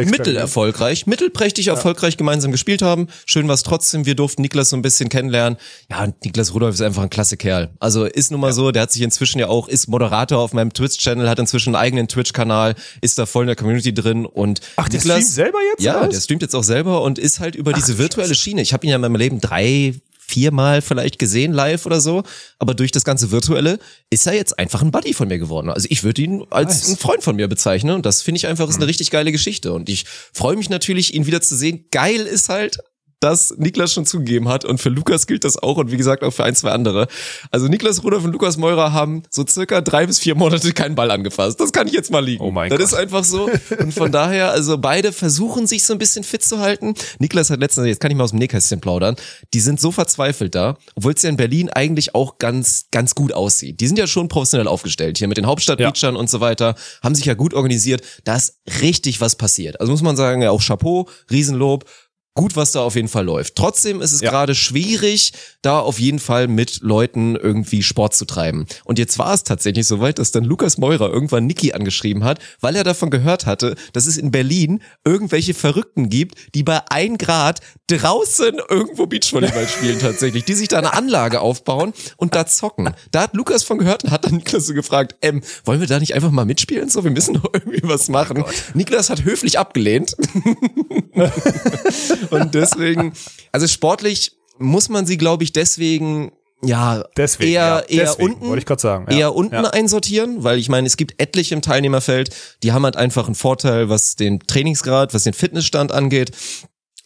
S1: mittelprächtig erfolgreich gemeinsam gespielt haben. Schön war es trotzdem. Wir durften Niklas so ein bisschen kennenlernen. Ja, Niklas Rudolf ist einfach ein klasse Kerl. Also ist nun mal so, der hat sich inzwischen ja auch, ist Moderator auf meinem Twitch-Channel, hat inzwischen einen eigenen Twitch-Kanal, ist da voll in der Community drin und
S2: Ach, der
S1: Niklas,
S2: streamt selber jetzt,
S1: Ja,
S2: was?
S1: der streamt jetzt auch selber und ist halt über diese virtuelle Schiene. Ich habe ihn ja in meinem Leben drei, viermal vielleicht gesehen live oder so, aber durch das ganze Virtuelle ist er jetzt einfach ein Buddy von mir geworden. Also ich würde ihn als
S2: Nice.
S1: einen Freund von mir bezeichnen und das finde ich einfach ist eine richtig geile Geschichte und ich freue mich natürlich, ihn wieder zu sehen. Geil ist halt, dass Niklas schon zugegeben hat und für Lukas gilt das auch und wie gesagt auch für ein, zwei andere. Also Niklas Rudolf und Lukas Meurer haben so circa drei bis vier Monate keinen Ball angefasst. Das kann ich jetzt mal liegen.
S2: Oh mein
S1: das
S2: Gott.
S1: ist einfach so. Und von daher, also beide versuchen sich so ein bisschen fit zu halten. Niklas hat letztens, jetzt kann ich mal aus dem Nähkästchen plaudern, die sind so verzweifelt da, obwohl es ja in Berlin eigentlich auch ganz, ganz gut aussieht. Die sind ja schon professionell aufgestellt hier mit den Hauptstadtbeachern und so weiter, haben sich ja gut organisiert. Da ist richtig was passiert. Also muss man sagen, ja auch Chapeau, Riesenlob. Gut, was da auf jeden Fall läuft. Trotzdem ist es
S2: Ja.
S1: gerade schwierig, da auf jeden Fall mit Leuten irgendwie Sport zu treiben. Und jetzt war es tatsächlich soweit, dass dann Lukas Meurer irgendwann Niki angeschrieben hat, weil er davon gehört hatte, dass es in Berlin irgendwelche Verrückten gibt, die bei ein Grad draußen irgendwo Beachvolleyball spielen tatsächlich, die sich da eine Anlage aufbauen und da zocken. Da hat Lukas von gehört und hat dann Niklas so gefragt, ähm, wollen wir da nicht einfach mal mitspielen? So, wir müssen doch irgendwie was machen. Niklas hat höflich abgelehnt. Und deswegen, also sportlich muss man sie, glaube ich, deswegen ja
S2: Deswegen,
S1: eher
S2: ja.
S1: eher
S2: Deswegen,
S1: unten
S2: wollte ich sagen, ja.
S1: eher unten
S2: Ja.
S1: einsortieren, weil ich meine, es gibt etliche im Teilnehmerfeld, die haben halt einfach einen Vorteil, was den Trainingsgrad, was den Fitnessstand angeht.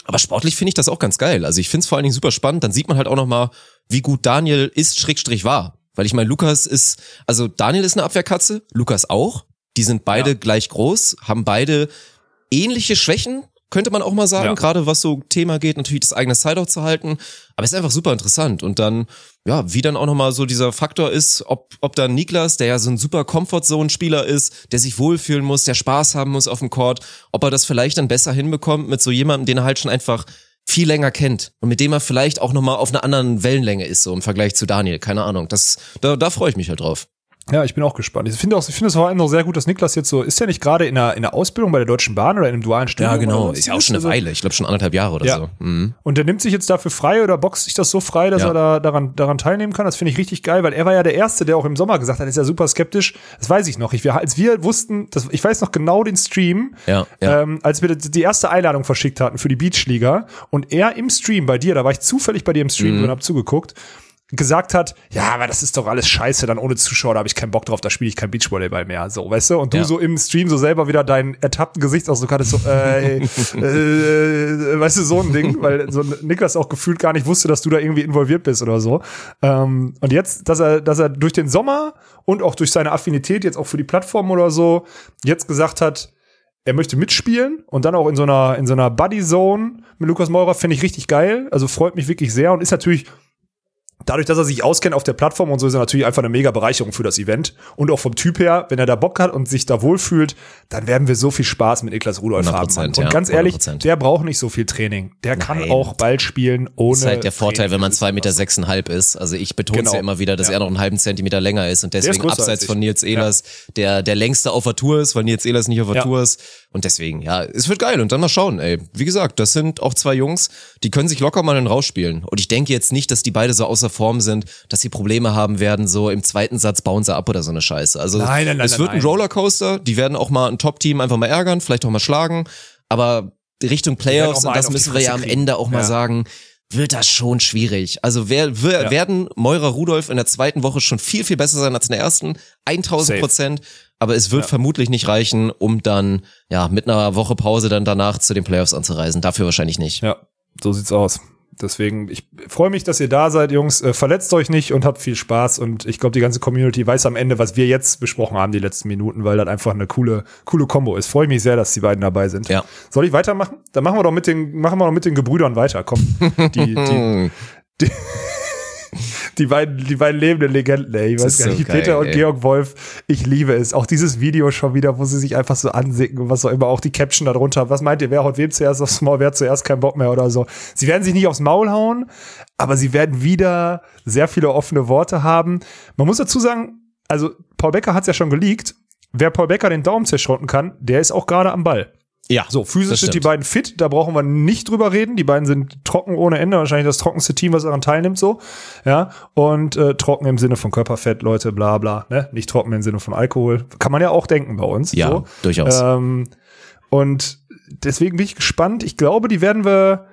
S1: Aber sportlich finde ich das auch ganz geil. Also ich finde es vor allen Dingen super spannend. Dann sieht man halt auch noch mal, wie gut Daniel ist, Schrägstrich war. Weil ich meine, Lukas ist, also Daniel ist eine Abwehrkatze, Lukas auch. Die sind beide gleich groß, haben beide ähnliche Schwächen, könnte man auch mal sagen,
S2: Ja.
S1: gerade was so Thema geht, natürlich das eigene Sideout zu halten. Aber es ist einfach super interessant. Und dann, ja, wie dann auch nochmal so dieser Faktor ist, ob, ob dann Niklas, der ja so ein super Comfort-Zone-Spieler ist, der sich wohlfühlen muss, der Spaß haben muss auf dem Court, ob er das vielleicht dann besser hinbekommt mit so jemandem, den er halt schon einfach viel länger kennt und mit dem er vielleicht auch nochmal auf einer anderen Wellenlänge ist, so im Vergleich zu Daniel. Keine Ahnung. Das, da, da freue ich mich halt drauf.
S2: Ja, ich bin auch gespannt. Ich finde auch, ich finde es vor allem noch sehr gut, dass Niklas jetzt so, ist ja nicht gerade in der, in der Ausbildung bei der Deutschen Bahn oder in einem dualen Studium?
S1: Ja, genau. Ist ja auch schon eine
S2: Also-
S1: Weile. Ich glaube schon anderthalb Jahre oder
S2: Ja.
S1: so. Mhm.
S2: Und der nimmt sich jetzt dafür frei oder boxt sich das so frei, dass
S1: Ja.
S2: er da daran, daran teilnehmen kann. Das finde ich richtig geil, weil er war ja der Erste, der auch im Sommer gesagt hat, ist ja super skeptisch. Das weiß ich noch. Ich, wir, als wir wussten, das, ich weiß noch genau den Stream,
S1: Ja, ja.
S2: Ähm, als wir die erste Einladung verschickt hatten für die Beachliga und er im Stream bei dir, da war ich zufällig bei dir im
S1: Mhm.
S2: Stream und hab zugeguckt, gesagt hat, ja, aber das ist doch alles scheiße, dann ohne Zuschauer, da habe ich keinen Bock drauf, da spiele ich kein Beachvolleyball mehr, so, weißt du? Und du
S1: Ja.
S2: so im Stream so selber wieder deinen ertappten Gesichtsausdruck hattest, so, äh, äh, weißt du, so ein Ding, weil so Niklas auch gefühlt gar nicht wusste, dass du da irgendwie involviert bist oder so. Ähm, und jetzt, dass er, dass er durch den Sommer und auch durch seine Affinität jetzt auch für die Plattform oder so jetzt gesagt hat, er möchte mitspielen und dann auch in so einer, in so einer Buddy Zone mit Lukas Meurer finde ich richtig geil. Also freut mich wirklich sehr und ist natürlich dadurch, dass er sich auskennt auf der Plattform und so, ist er natürlich einfach eine mega Bereicherung für das Event. Und auch vom Typ her, wenn er da Bock hat und sich da wohlfühlt, dann werden wir so viel Spaß mit Niklas Rudolph
S1: 100%,
S2: haben. Und
S1: ja,
S2: ganz ehrlich,
S1: 100%.
S2: der braucht nicht so viel Training. Der kann
S1: Nein.
S2: auch Ball spielen ohne.
S1: Das ist halt der Vorteil,
S2: Training.
S1: wenn man zwei Meter sechseinhalb ist. Also ich betone
S2: Genau.
S1: ja immer wieder, dass
S2: Ja.
S1: er noch einen halben Zentimeter länger ist und deswegen abseits von Nils Ehlers der, der längste auf der Tour ist, weil Nils Ehlers nicht auf der
S2: Ja.
S1: Tour ist. Und deswegen, ja, es wird geil. Und dann mal schauen, ey. Wie gesagt, das sind auch zwei Jungs, die können sich locker mal einen rausspielen. Und ich denke jetzt nicht, dass die beide so außer Form sind, dass sie Probleme haben werden, so im zweiten Satz bauen sie ab oder so eine Scheiße. Also
S2: Nein, nein, nein,
S1: es wird ein. Rollercoaster. Die werden auch mal ein Top-Team einfach mal ärgern, vielleicht auch mal schlagen. Aber Richtung Playoffs, und das müssen wir ja am. Ende auch mal
S2: Ja.
S1: sagen, wird das schon schwierig. Also wer, wer
S2: Ja.
S1: werden Meurer Rudolph in der zweiten Woche schon viel, viel besser sein als in der ersten. 1000 Prozent. Aber es wird
S2: Ja.
S1: vermutlich nicht reichen, um dann, ja, mit einer Woche Pause dann danach zu den Playoffs anzureisen. Dafür wahrscheinlich nicht.
S2: Ja, so sieht's aus. Deswegen, ich freue mich, dass ihr da seid, Jungs. Äh, verletzt euch nicht und habt viel Spaß. Und ich glaube, die ganze Community weiß am Ende, was wir jetzt besprochen haben, die letzten Minuten, weil das einfach eine coole, coole Kombo ist. Freue mich sehr, dass die beiden dabei sind.
S1: Ja.
S2: Soll ich weitermachen? Dann machen wir doch mit den, machen wir doch mit den Gebrüdern weiter. Komm. Die, die, die, die beiden, die beiden lebenden Legenden, ey. Ich weiß gar
S1: so
S2: nicht.
S1: geil,
S2: Peter und
S1: ey.
S2: Georg Wolf, ich liebe es. Auch dieses Video schon wieder, wo sie sich einfach so ansicken und was auch immer, auch die Caption darunter. Was meint ihr, wer haut wem zuerst aufs Maul, wer hat zuerst keinen Bock mehr oder so. Sie werden sich nicht aufs Maul hauen, aber sie werden wieder sehr viele offene Worte haben. Man muss dazu sagen, also Paul Becker hat es ja schon geleakt. Wer Paul Becker den Daumen zerschrotten kann, der ist auch gerade am Ball.
S1: Ja.
S2: So, physisch sind die beiden fit, da brauchen wir nicht drüber reden. Die beiden sind trocken ohne Ende, wahrscheinlich das trockenste Team, was daran teilnimmt, so. Ja. Und äh, trocken im Sinne von Körperfett, Leute, bla bla, ne? Nicht trocken im Sinne von Alkohol. Kann man ja auch denken bei uns.
S1: Ja,
S2: so.
S1: durchaus.
S2: Ähm, und deswegen bin ich gespannt. Ich glaube, die werden wir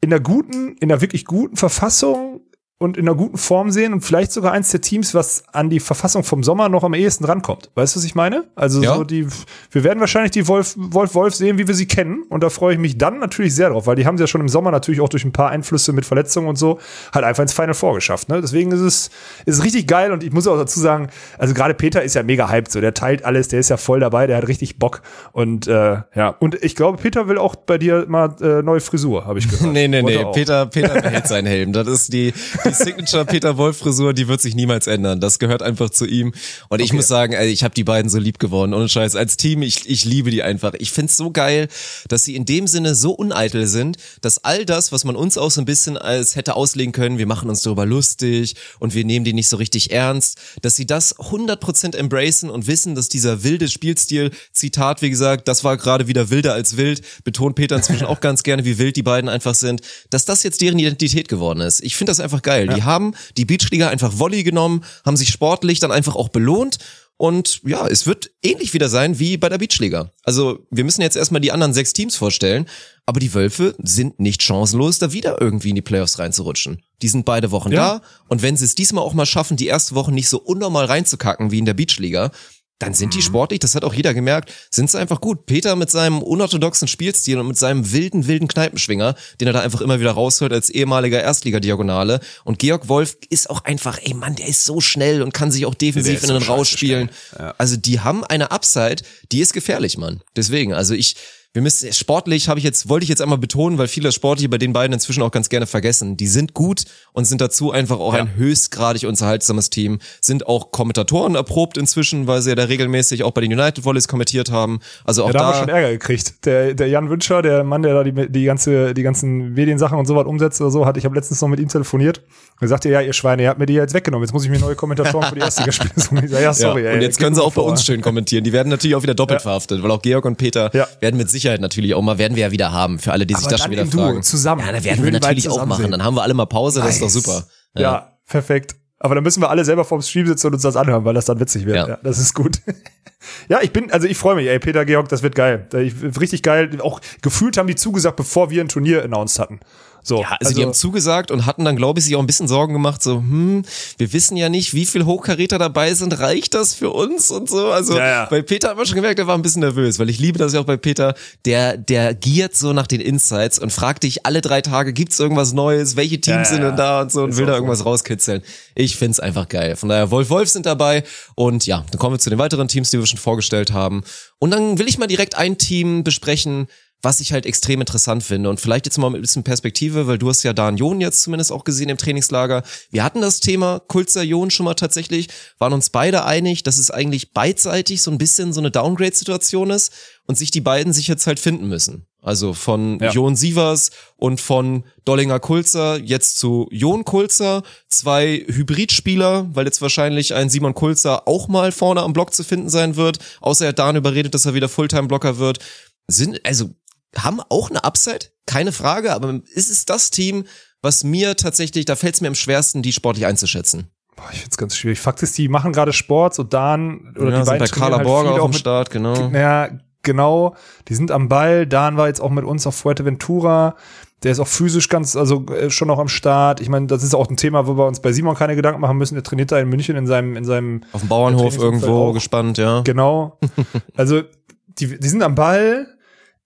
S2: in der guten, in der wirklich guten Verfassung und in einer guten Form sehen und vielleicht sogar eins der Teams, was an die Verfassung vom Sommer noch am ehesten rankommt. Weißt du, was ich meine? Also
S1: Ja.
S2: so die, wir werden wahrscheinlich die Wolf, Wolf Wolf sehen, wie wir sie kennen. Und da freue ich mich dann natürlich sehr drauf, weil die haben sie ja schon im Sommer natürlich auch durch ein paar Einflüsse mit Verletzungen und so halt einfach ins Final Four geschafft. Ne? Deswegen ist es ist es richtig geil und ich muss auch dazu sagen, also gerade Peter ist ja mega hyped, so der teilt alles, der ist ja voll dabei, der hat richtig Bock und äh, ja und ich glaube, Peter will auch bei dir mal äh, neue Frisur, habe ich gehört.
S1: Nee, nee,
S2: Wollte
S1: nee.
S2: auch.
S1: Peter, Peter behält seinen Helm. Das ist die, die Signature Peter Wolf Frisur, die wird sich niemals ändern. Das gehört einfach zu ihm. Und ich muss sagen, ey, ich habe die beiden so lieb gewonnen. Ohne Scheiß. Als Team, ich, ich liebe die einfach. Ich find's so geil, dass sie in dem Sinne so uneitel sind, dass all das, was man uns auch so ein bisschen als hätte auslegen können, wir machen uns darüber lustig und wir nehmen die nicht so richtig ernst, dass sie das 100% embracen und wissen, dass dieser wilde Spielstil, Zitat, wie gesagt, das war gerade wieder wilder als wild, betont Peter inzwischen auch ganz gerne, wie wild die beiden einfach sind, dass das jetzt deren Identität geworden ist. Ich finde das einfach geil. Die haben die Beachliga einfach Volley genommen, haben sich sportlich dann einfach auch belohnt und ja, es wird ähnlich wieder sein wie bei der Beachliga. Also wir müssen jetzt erstmal die anderen sechs Teams vorstellen, aber die Wölfe sind nicht chancenlos, da wieder irgendwie in die Playoffs reinzurutschen. Die sind beide Wochen
S2: Ja.
S1: da und wenn sie es diesmal auch mal schaffen, die erste Woche nicht so unnormal reinzukacken wie in der Beachliga, dann sind
S2: Mhm.
S1: die sportlich, das hat auch jeder gemerkt, sind sie einfach gut. Peter mit seinem unorthodoxen Spielstil und mit seinem wilden, wilden Kneipenschwinger, den er da einfach immer wieder raushört als ehemaliger Erstligadiagonale. Und Georg Wolf ist auch einfach, ey Mann, der ist so schnell und kann sich auch defensiv in den rausspielen.
S2: schnell. Ja.
S1: Also die haben eine Upside, die ist gefährlich, Mann. Deswegen, also ich wir müssen sportlich habe ich jetzt wollte ich jetzt einmal betonen, weil viele Sportliche bei den beiden inzwischen auch ganz gerne vergessen. Die sind gut und sind dazu einfach auch
S2: Ja.
S1: ein höchstgradig unterhaltsames Team, sind auch Kommentatoren erprobt inzwischen, weil sie ja da regelmäßig auch bei den United Volleys kommentiert haben. Also auch
S2: Ja, da haben wir
S1: da
S2: schon Ärger gekriegt. Der, der Jan Wünscher, der Mann, der da die, die, ganze, die ganzen Mediensachen und sowas umsetzt oder so, hat, ich habe letztens noch mit ihm telefoniert. Er sagte, ja, ihr Schweine, ihr habt mir die jetzt weggenommen. Jetzt muss ich mir neue Kommentatoren für die erste spielen. Ja, sorry.
S1: ja,
S2: ey,
S1: und jetzt können sie auch bei
S2: vor.
S1: uns schön kommentieren. Die werden natürlich auch wieder doppelt verhaftet, weil auch Georg und Peter werden mit Sicherheit natürlich auch mal, werden wir ja wieder haben, für alle, die sich
S2: Aber
S1: das schon wieder fragen.
S2: zusammen.
S1: Ja, da werden wir natürlich auch machen.
S2: sehen.
S1: Dann haben wir alle mal Pause, das ist doch
S2: Nice.
S1: super.
S2: Ja. perfekt. Aber dann müssen wir alle selber vorm Stream sitzen und uns das anhören, weil das dann witzig wird.
S1: Ja.
S2: Ja, das ist gut. ja, ich bin, also ich freue mich, ey, Peter Georg, das wird geil. Ich, richtig geil. Auch gefühlt haben die zugesagt, bevor wir ein Turnier announced hatten. So,
S1: Ja, also, die haben zugesagt und hatten dann, glaube ich, sich auch ein bisschen Sorgen gemacht, so, hm, wir wissen ja nicht, wie viel Hochkaräter dabei sind, reicht das für uns und so. Also
S2: Ja, ja.
S1: bei Peter hat man schon gemerkt, der war ein bisschen nervös, weil ich liebe das ja auch bei Peter, der, der giert so nach den Insights und fragt dich alle drei Tage, gibt's irgendwas Neues, welche Teams sind denn da und so und
S2: Ist
S1: will da irgendwas rauskitzeln. Ich find's einfach geil. Von daher, Wolf Wolf sind dabei und ja, dann kommen wir zu den weiteren Teams, die wir schon vorgestellt haben. Und dann will ich mal direkt ein Team besprechen, was ich halt extrem interessant finde. Und vielleicht jetzt mal mit ein bisschen Perspektive, weil du hast ja Dan Jon jetzt zumindest auch gesehen im Trainingslager. Wir hatten das Thema Kulzer Jon schon mal tatsächlich, waren uns beide einig, dass es eigentlich beidseitig so ein bisschen so eine Downgrade-Situation ist und sich die beiden sich jetzt halt finden müssen. Also von
S2: Ja.
S1: Jon Sievers und von Dollinger Kulzer jetzt zu Jon Kulzer, zwei Hybridspieler, weil jetzt wahrscheinlich ein Simon Kulzer auch mal vorne am Block zu finden sein wird, außer er hat Dan überredet, dass er wieder Fulltime-Blocker wird. Sind, also, haben auch eine Upside, keine Frage, aber ist es das Team, was mir tatsächlich, da fällt es mir am schwersten, die sportlich einzuschätzen.
S2: Boah, ich find's ganz schwierig. Fakt ist, die machen gerade Sport, so Dan oder
S1: ja,
S2: die beiden
S1: bei Carla
S2: halt
S1: Borger auf
S2: auch
S1: dem Start, genau.
S2: Ja, genau. Die sind am Ball. Dan war jetzt auch mit uns auf Fuerteventura. Der ist auch physisch ganz, also äh, schon noch am Start. Ich meine, das ist auch ein Thema, wo wir uns bei Simon keine Gedanken machen müssen. Der trainiert da in München in seinem, in seinem
S1: Auf dem Bauernhof irgendwo
S2: auch.
S1: gespannt, ja.
S2: Genau. Also, die, die sind am Ball.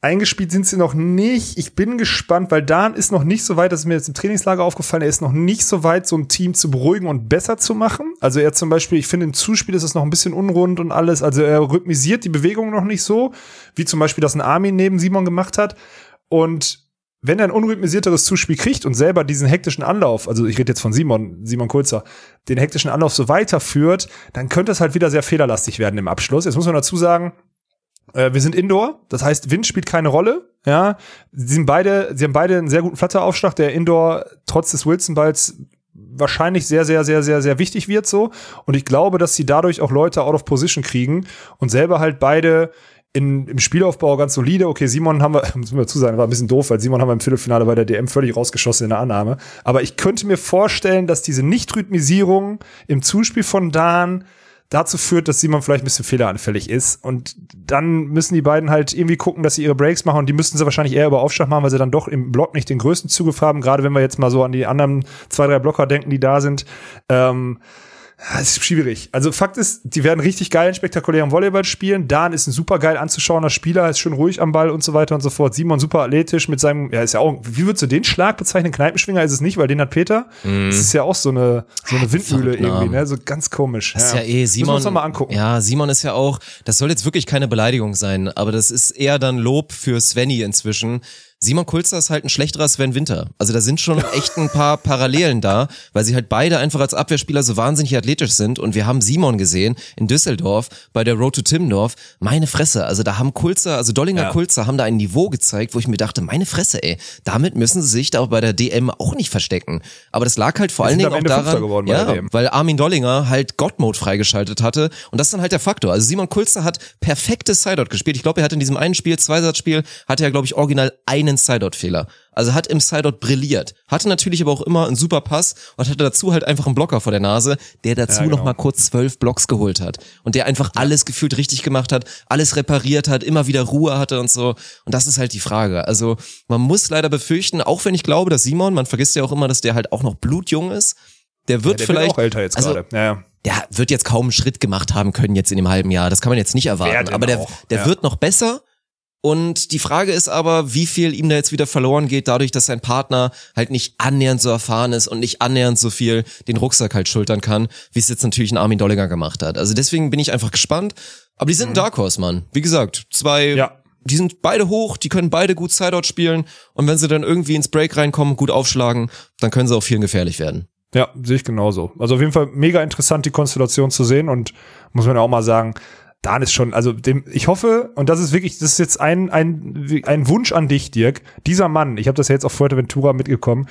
S2: Eingespielt sind sie noch nicht. Ich bin gespannt, weil Dan ist noch nicht so weit, das ist mir jetzt im Trainingslager aufgefallen, er ist noch nicht so weit, so ein Team zu beruhigen und besser zu machen. Also er zum Beispiel, ich finde im Zuspiel ist es noch ein bisschen unrund und alles. Also er rhythmisiert die Bewegung noch nicht so, wie zum Beispiel das ein Armin neben Simon gemacht hat. Und wenn er ein unrhythmisierteres Zuspiel kriegt und selber diesen hektischen Anlauf, also ich rede jetzt von Simon, Simon Kulzer, den hektischen Anlauf so weiterführt, dann könnte es halt wieder sehr fehlerlastig werden im Abschluss. Jetzt muss man dazu sagen, äh, wir sind Indoor, das heißt, Wind spielt keine Rolle. Ja, sie sind beide, sie haben beide einen sehr guten Flatteraufschlag, der Indoor trotz des Wilson-Balls wahrscheinlich sehr, sehr, sehr, sehr, sehr wichtig wird so. Und ich glaube, dass sie dadurch auch Leute out of position kriegen und selber halt beide in, im Spielaufbau ganz solide. Okay, Simon haben wir, müssen wir dazu sagen, war ein bisschen doof, weil Simon haben wir im Viertelfinale bei der DM völlig rausgeschossen in der Annahme. Aber ich könnte mir vorstellen, dass diese Nicht-Rhythmisierung im Zuspiel von Dan dazu führt, dass Simon vielleicht ein bisschen fehleranfällig ist. Und dann müssen die beiden halt irgendwie gucken, dass sie ihre Breaks machen. Und die müssten sie wahrscheinlich eher über Aufschlag machen, weil sie dann doch im Block nicht den größten Zugriff haben. Gerade wenn wir jetzt mal so an die anderen zwei, drei Blocker denken, die da sind. Ähm, ja, es ist schwierig. Also Fakt ist, die werden richtig geilen, spektakulären Volleyball spielen. Dan ist ein super geil anzuschauender Spieler, ist schön ruhig am Ball und so weiter und so fort. Simon super athletisch mit seinem, ja, ist ja auch, wie würdest du den Schlag bezeichnen? Kneipenschwinger ist es nicht, weil den hat Peter. Das ist ja auch so eine, so eine Windmühle irgendwie, ne? So ganz komisch.
S1: Das ist ja eh,
S2: Müssen
S1: Simon.
S2: wir uns mal angucken.
S1: Ja, Simon ist ja auch, das soll jetzt wirklich keine Beleidigung sein, aber das ist eher dann Lob für Svenny inzwischen. Simon Kulzer ist halt ein schlechterer Sven Winter. Also da sind schon echt ein paar Parallelen da, weil sie halt beide einfach als Abwehrspieler so wahnsinnig athletisch sind. Und wir haben Simon gesehen in Düsseldorf bei der Road to Timmendorf. Meine Fresse, also da haben Kulzer, also Dollinger
S2: Ja.
S1: Kulzer haben da ein Niveau gezeigt, wo ich mir dachte, meine Fresse, ey, damit müssen sie sich da auch bei der DM auch nicht verstecken. Aber das lag halt vor
S2: Wir
S1: allen Dingen auch daran,
S2: geworden
S1: ja, weil Armin Dollinger halt God-Mode freigeschaltet hatte. Und das ist dann halt der Faktor. Also Simon Kulzer hat perfektes Sideout gespielt. Ich glaube, er hat in diesem einen Spiel, Zweisatzspiel, hatte er, glaube ich, original einen Sideout-Fehler. Also hat im Sideout brilliert. Hatte natürlich aber auch immer einen super Pass und hatte dazu halt einfach einen Blocker vor der Nase, der dazu
S2: Ja, genau.
S1: noch mal kurz zwölf Blocks geholt hat. Und der einfach alles gefühlt richtig gemacht hat, alles repariert hat, immer wieder Ruhe hatte und so. Und das ist halt die Frage. Also man muss leider befürchten, auch wenn ich glaube, dass Simon, man vergisst ja auch immer, dass der halt auch noch blutjung ist, der wird
S2: der
S1: vielleicht
S2: wird auch älter jetzt
S1: also,
S2: gerade. Ja, ja.
S1: der wird jetzt kaum einen Schritt gemacht haben können jetzt in dem halben Jahr. Das kann man jetzt nicht erwarten. Aber der, der
S2: Ja.
S1: wird noch besser. Und die Frage ist aber, wie viel ihm da jetzt wieder verloren geht, dadurch, dass sein Partner halt nicht annähernd so erfahren ist und nicht annähernd so viel den Rucksack halt schultern kann, wie es jetzt natürlich ein Armin Dollinger gemacht hat. Also deswegen bin ich einfach gespannt. Aber die sind ein Dark Horse, Mann. Wie gesagt, zwei
S2: Mhm. Ja.
S1: die sind beide hoch, die können beide gut Sideout spielen und wenn sie dann irgendwie ins Break reinkommen, gut aufschlagen, dann können sie auch vielen gefährlich werden.
S2: Ja, sehe ich genauso. Also auf jeden Fall mega interessant, die Konstellation zu sehen und muss man ja auch mal sagen, Dan ist schon, also dem, ich hoffe, und das ist wirklich, das ist jetzt ein, ein, ein Wunsch an dich, Dirk. Dieser Mann, ich habe das ja jetzt auf Fuerteventura mitgekommen,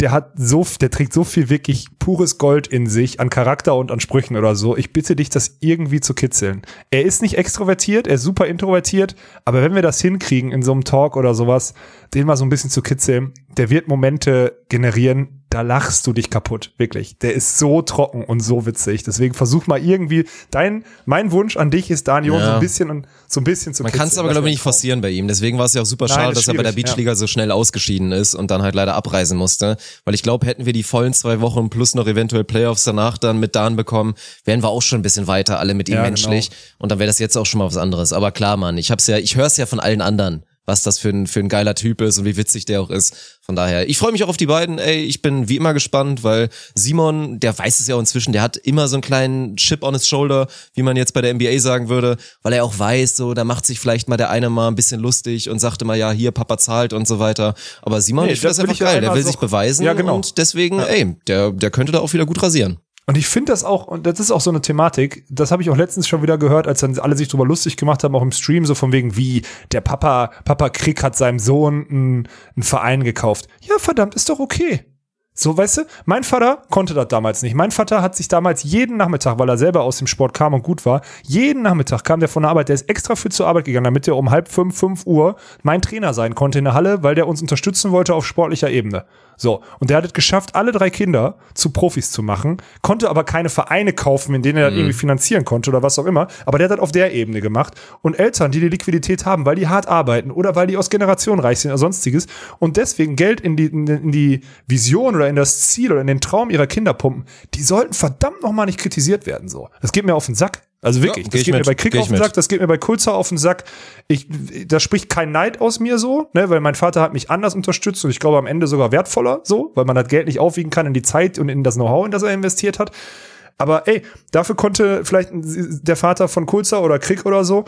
S2: der hat so, der trägt so viel wirklich pures Gold in sich an Charakter und an Sprüchen oder so. Ich bitte dich, das irgendwie zu kitzeln. Er ist nicht extrovertiert, er ist super introvertiert, aber wenn wir das hinkriegen in so einem Talk oder sowas, den mal so ein bisschen zu kitzeln, der wird Momente generieren, da lachst du dich kaputt, wirklich. Der ist so trocken und so witzig. Deswegen versuch mal irgendwie dein, mein Wunsch an dich ist, Daniel,
S1: Ja.
S2: so ein bisschen und so ein bisschen zu
S1: Man kann es aber, glaube ich, nicht forcieren bei ihm. Deswegen war es ja auch super
S2: Nein,
S1: schade, dass er bei der Beachliga so schnell ausgeschieden ist und dann halt leider abreisen musste. Weil ich glaube, hätten wir die vollen zwei Wochen plus noch eventuell Playoffs danach dann mit Dan bekommen, wären wir auch schon ein bisschen weiter alle mit ihm
S2: Ja,
S1: menschlich. Und dann wäre das jetzt auch schon mal was anderes. Aber klar, Mann, ich hab's ja, ich höre es ja von allen anderen was das für ein, für ein geiler Typ ist und wie witzig der auch ist. Von daher, ich freue mich auch auf die beiden. Ey, ich bin wie immer gespannt, weil Simon, der weiß es ja auch inzwischen, der hat immer so einen kleinen Chip on his shoulder, wie man jetzt bei der NBA sagen würde, weil er auch weiß, so, da macht sich vielleicht mal der eine mal ein bisschen lustig und sagt immer, ja, hier, Papa zahlt und so weiter. Aber Simon,
S2: Nee,
S1: ich finde
S2: das
S1: das einfach
S2: ja
S1: geil. Der will sich beweisen
S2: Ja, genau.
S1: und deswegen, ey, der, der könnte da auch wieder gut rasieren.
S2: Und ich finde das auch, und das ist auch so eine Thematik, das habe ich auch letztens schon wieder gehört, als dann alle sich drüber lustig gemacht haben, auch im Stream, so von wegen, wie der Papa, Papa Krieg hat seinem Sohn einen, einen Verein gekauft. Ja, verdammt, ist doch okay. So, weißt du, mein Vater konnte das damals nicht. Mein Vater hat sich damals jeden Nachmittag, weil er selber aus dem Sport kam und gut war, jeden Nachmittag kam der von der Arbeit, der ist extra für zur Arbeit gegangen, damit er um halb fünf, fünf Uhr mein Trainer sein konnte in der Halle, weil der uns unterstützen wollte auf sportlicher Ebene. So, und der hat es geschafft, alle drei Kinder zu Profis zu machen, konnte aber keine Vereine kaufen, in denen er das irgendwie finanzieren konnte oder was auch immer. Aber der hat das auf der Ebene gemacht. Und Eltern, die die Liquidität haben, weil die hart arbeiten oder weil die aus Generationen reich sind oder sonstiges und deswegen Geld in die, in, in die Vision oder in das Ziel oder in den Traum ihrer Kinder pumpen, die sollten verdammt nochmal nicht kritisiert werden. So, Das geht mir auf den Sack. Also wirklich,
S1: Ja,
S2: das geht mir
S1: mit,
S2: bei Krieg auf den
S1: mit.
S2: Sack, das geht mir bei Kulzer auf den Sack. Ich, da spricht kein Neid aus mir so, ne, weil mein Vater hat mich anders unterstützt und ich glaube am Ende sogar wertvoller so, weil man das Geld nicht aufwiegen kann in die Zeit und in das Know-how, in das er investiert hat. Aber ey, dafür konnte vielleicht der Vater von Kulzer oder Krieg oder so,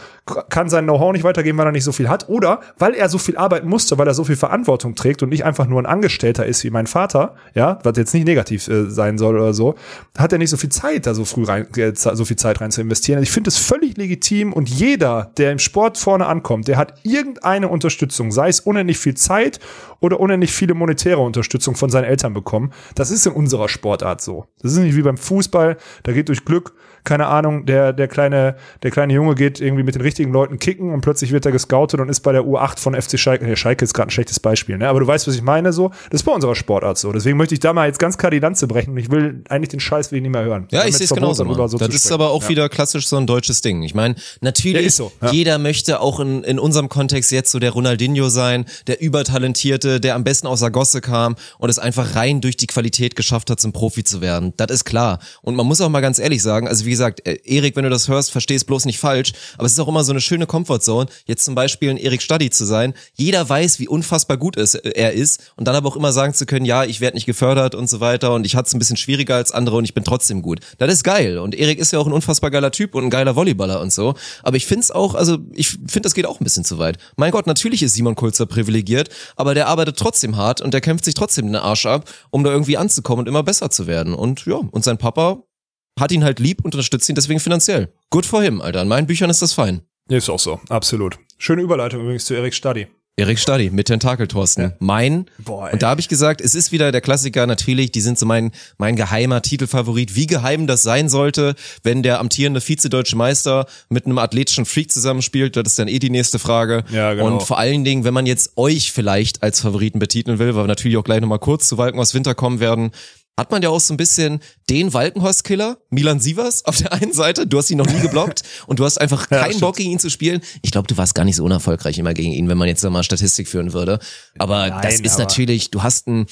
S2: kann sein Know-how nicht weitergeben, weil er nicht so viel hat. Oder weil er so viel arbeiten musste, weil er so viel Verantwortung trägt und nicht einfach nur ein Angestellter ist wie mein Vater, ja, was jetzt nicht negativ äh, sein soll oder so, hat er nicht so viel Zeit, da so früh rein, äh, so viel Zeit rein zu investieren. Ich finde es völlig legitim und jeder, der im Sport vorne ankommt, der hat irgendeine Unterstützung, sei es unendlich viel Zeit oder unendlich viele monetäre Unterstützung von seinen Eltern bekommen. Das ist in unserer Sportart so. Das ist nicht wie beim Fußball, da geht durch Glück, keine Ahnung, der, der kleine, der kleine Junge geht irgendwie mit den richtigen Leuten kicken und plötzlich wird er gescoutet und ist bei der U8 von FC Schalke. Nee, Schalke ist gerade ein schlechtes Beispiel, ne? Aber du weißt, was ich meine, so. Das ist bei unserer Sportart so. Deswegen möchte ich da mal jetzt ganz klar die Lanze brechen und ich will eigentlich den Scheiß will ich nicht mehr hören.
S1: Ja, ich sehe es genauso.
S2: so
S1: das ist aber auch
S2: Ja.
S1: wieder klassisch so ein deutsches Ding. Ich meine, natürlich,
S2: Ja, so, ja.
S1: jeder möchte auch in, in unserem Kontext jetzt so der Ronaldinho sein, der Übertalentierte, der am besten aus der Gosse kam und es einfach rein durch die Qualität geschafft hat, zum Profi zu werden. Das ist klar. Und man muss auch mal ganz ehrlich sagen, also wie gesagt, äh, Erik, wenn du das hörst, versteh es bloß nicht falsch, aber es ist auch immer so eine schöne Comfortzone, jetzt zum Beispiel ein Erik Stadi zu sein. Jeder weiß, wie unfassbar gut es, äh, er ist und dann aber auch immer sagen zu können, ja, ich werde nicht gefördert und so weiter und ich hatte es ein bisschen schwieriger als andere und ich bin trotzdem gut. Das ist geil und Erik ist ja auch ein unfassbar geiler Typ und ein geiler Volleyballer und so. Aber ich find's auch, also ich finde, das geht auch ein bisschen zu weit. Mein Gott, natürlich ist Simon Kulzer privilegiert, aber der arbeitet trotzdem hart und der kämpft sich trotzdem den Arsch ab, um da irgendwie anzukommen und immer besser zu werden. Und ja, und sein Papa hat ihn halt lieb und unterstützt ihn deswegen finanziell. Good for him, Alter. In meinen Büchern ist das fein.
S2: Ist auch so, absolut. Schöne Überleitung übrigens zu Erik Stadi.
S1: Erik Stadi mit Tentakel, Thorsten. Mein.
S2: Boah, ey.
S1: und da habe ich gesagt, es ist wieder der Klassiker, natürlich, die sind so mein, mein geheimer Titelfavorit. Wie geheim das sein sollte, wenn der amtierende Vize-Deutsche Meister mit einem athletischen Freak zusammenspielt, das ist dann eh die nächste Frage.
S2: Ja, genau.
S1: Und vor allen Dingen, wenn man jetzt euch vielleicht als Favoriten betiteln will, weil wir natürlich auch gleich nochmal kurz zu Walkenhorst Winter kommen werden, hat man ja auch so ein bisschen den Walkenhorst-Killer, Milan Sievers, auf der einen Seite. Du hast ihn noch nie geblockt und du hast einfach keinen. Bock gegen ihn zu spielen. Ich glaube, du warst gar nicht so unerfolgreich immer gegen ihn, wenn man jetzt mal Statistik führen würde. Aber
S2: Nein,
S1: das ist
S2: aber-
S1: natürlich, du hast einen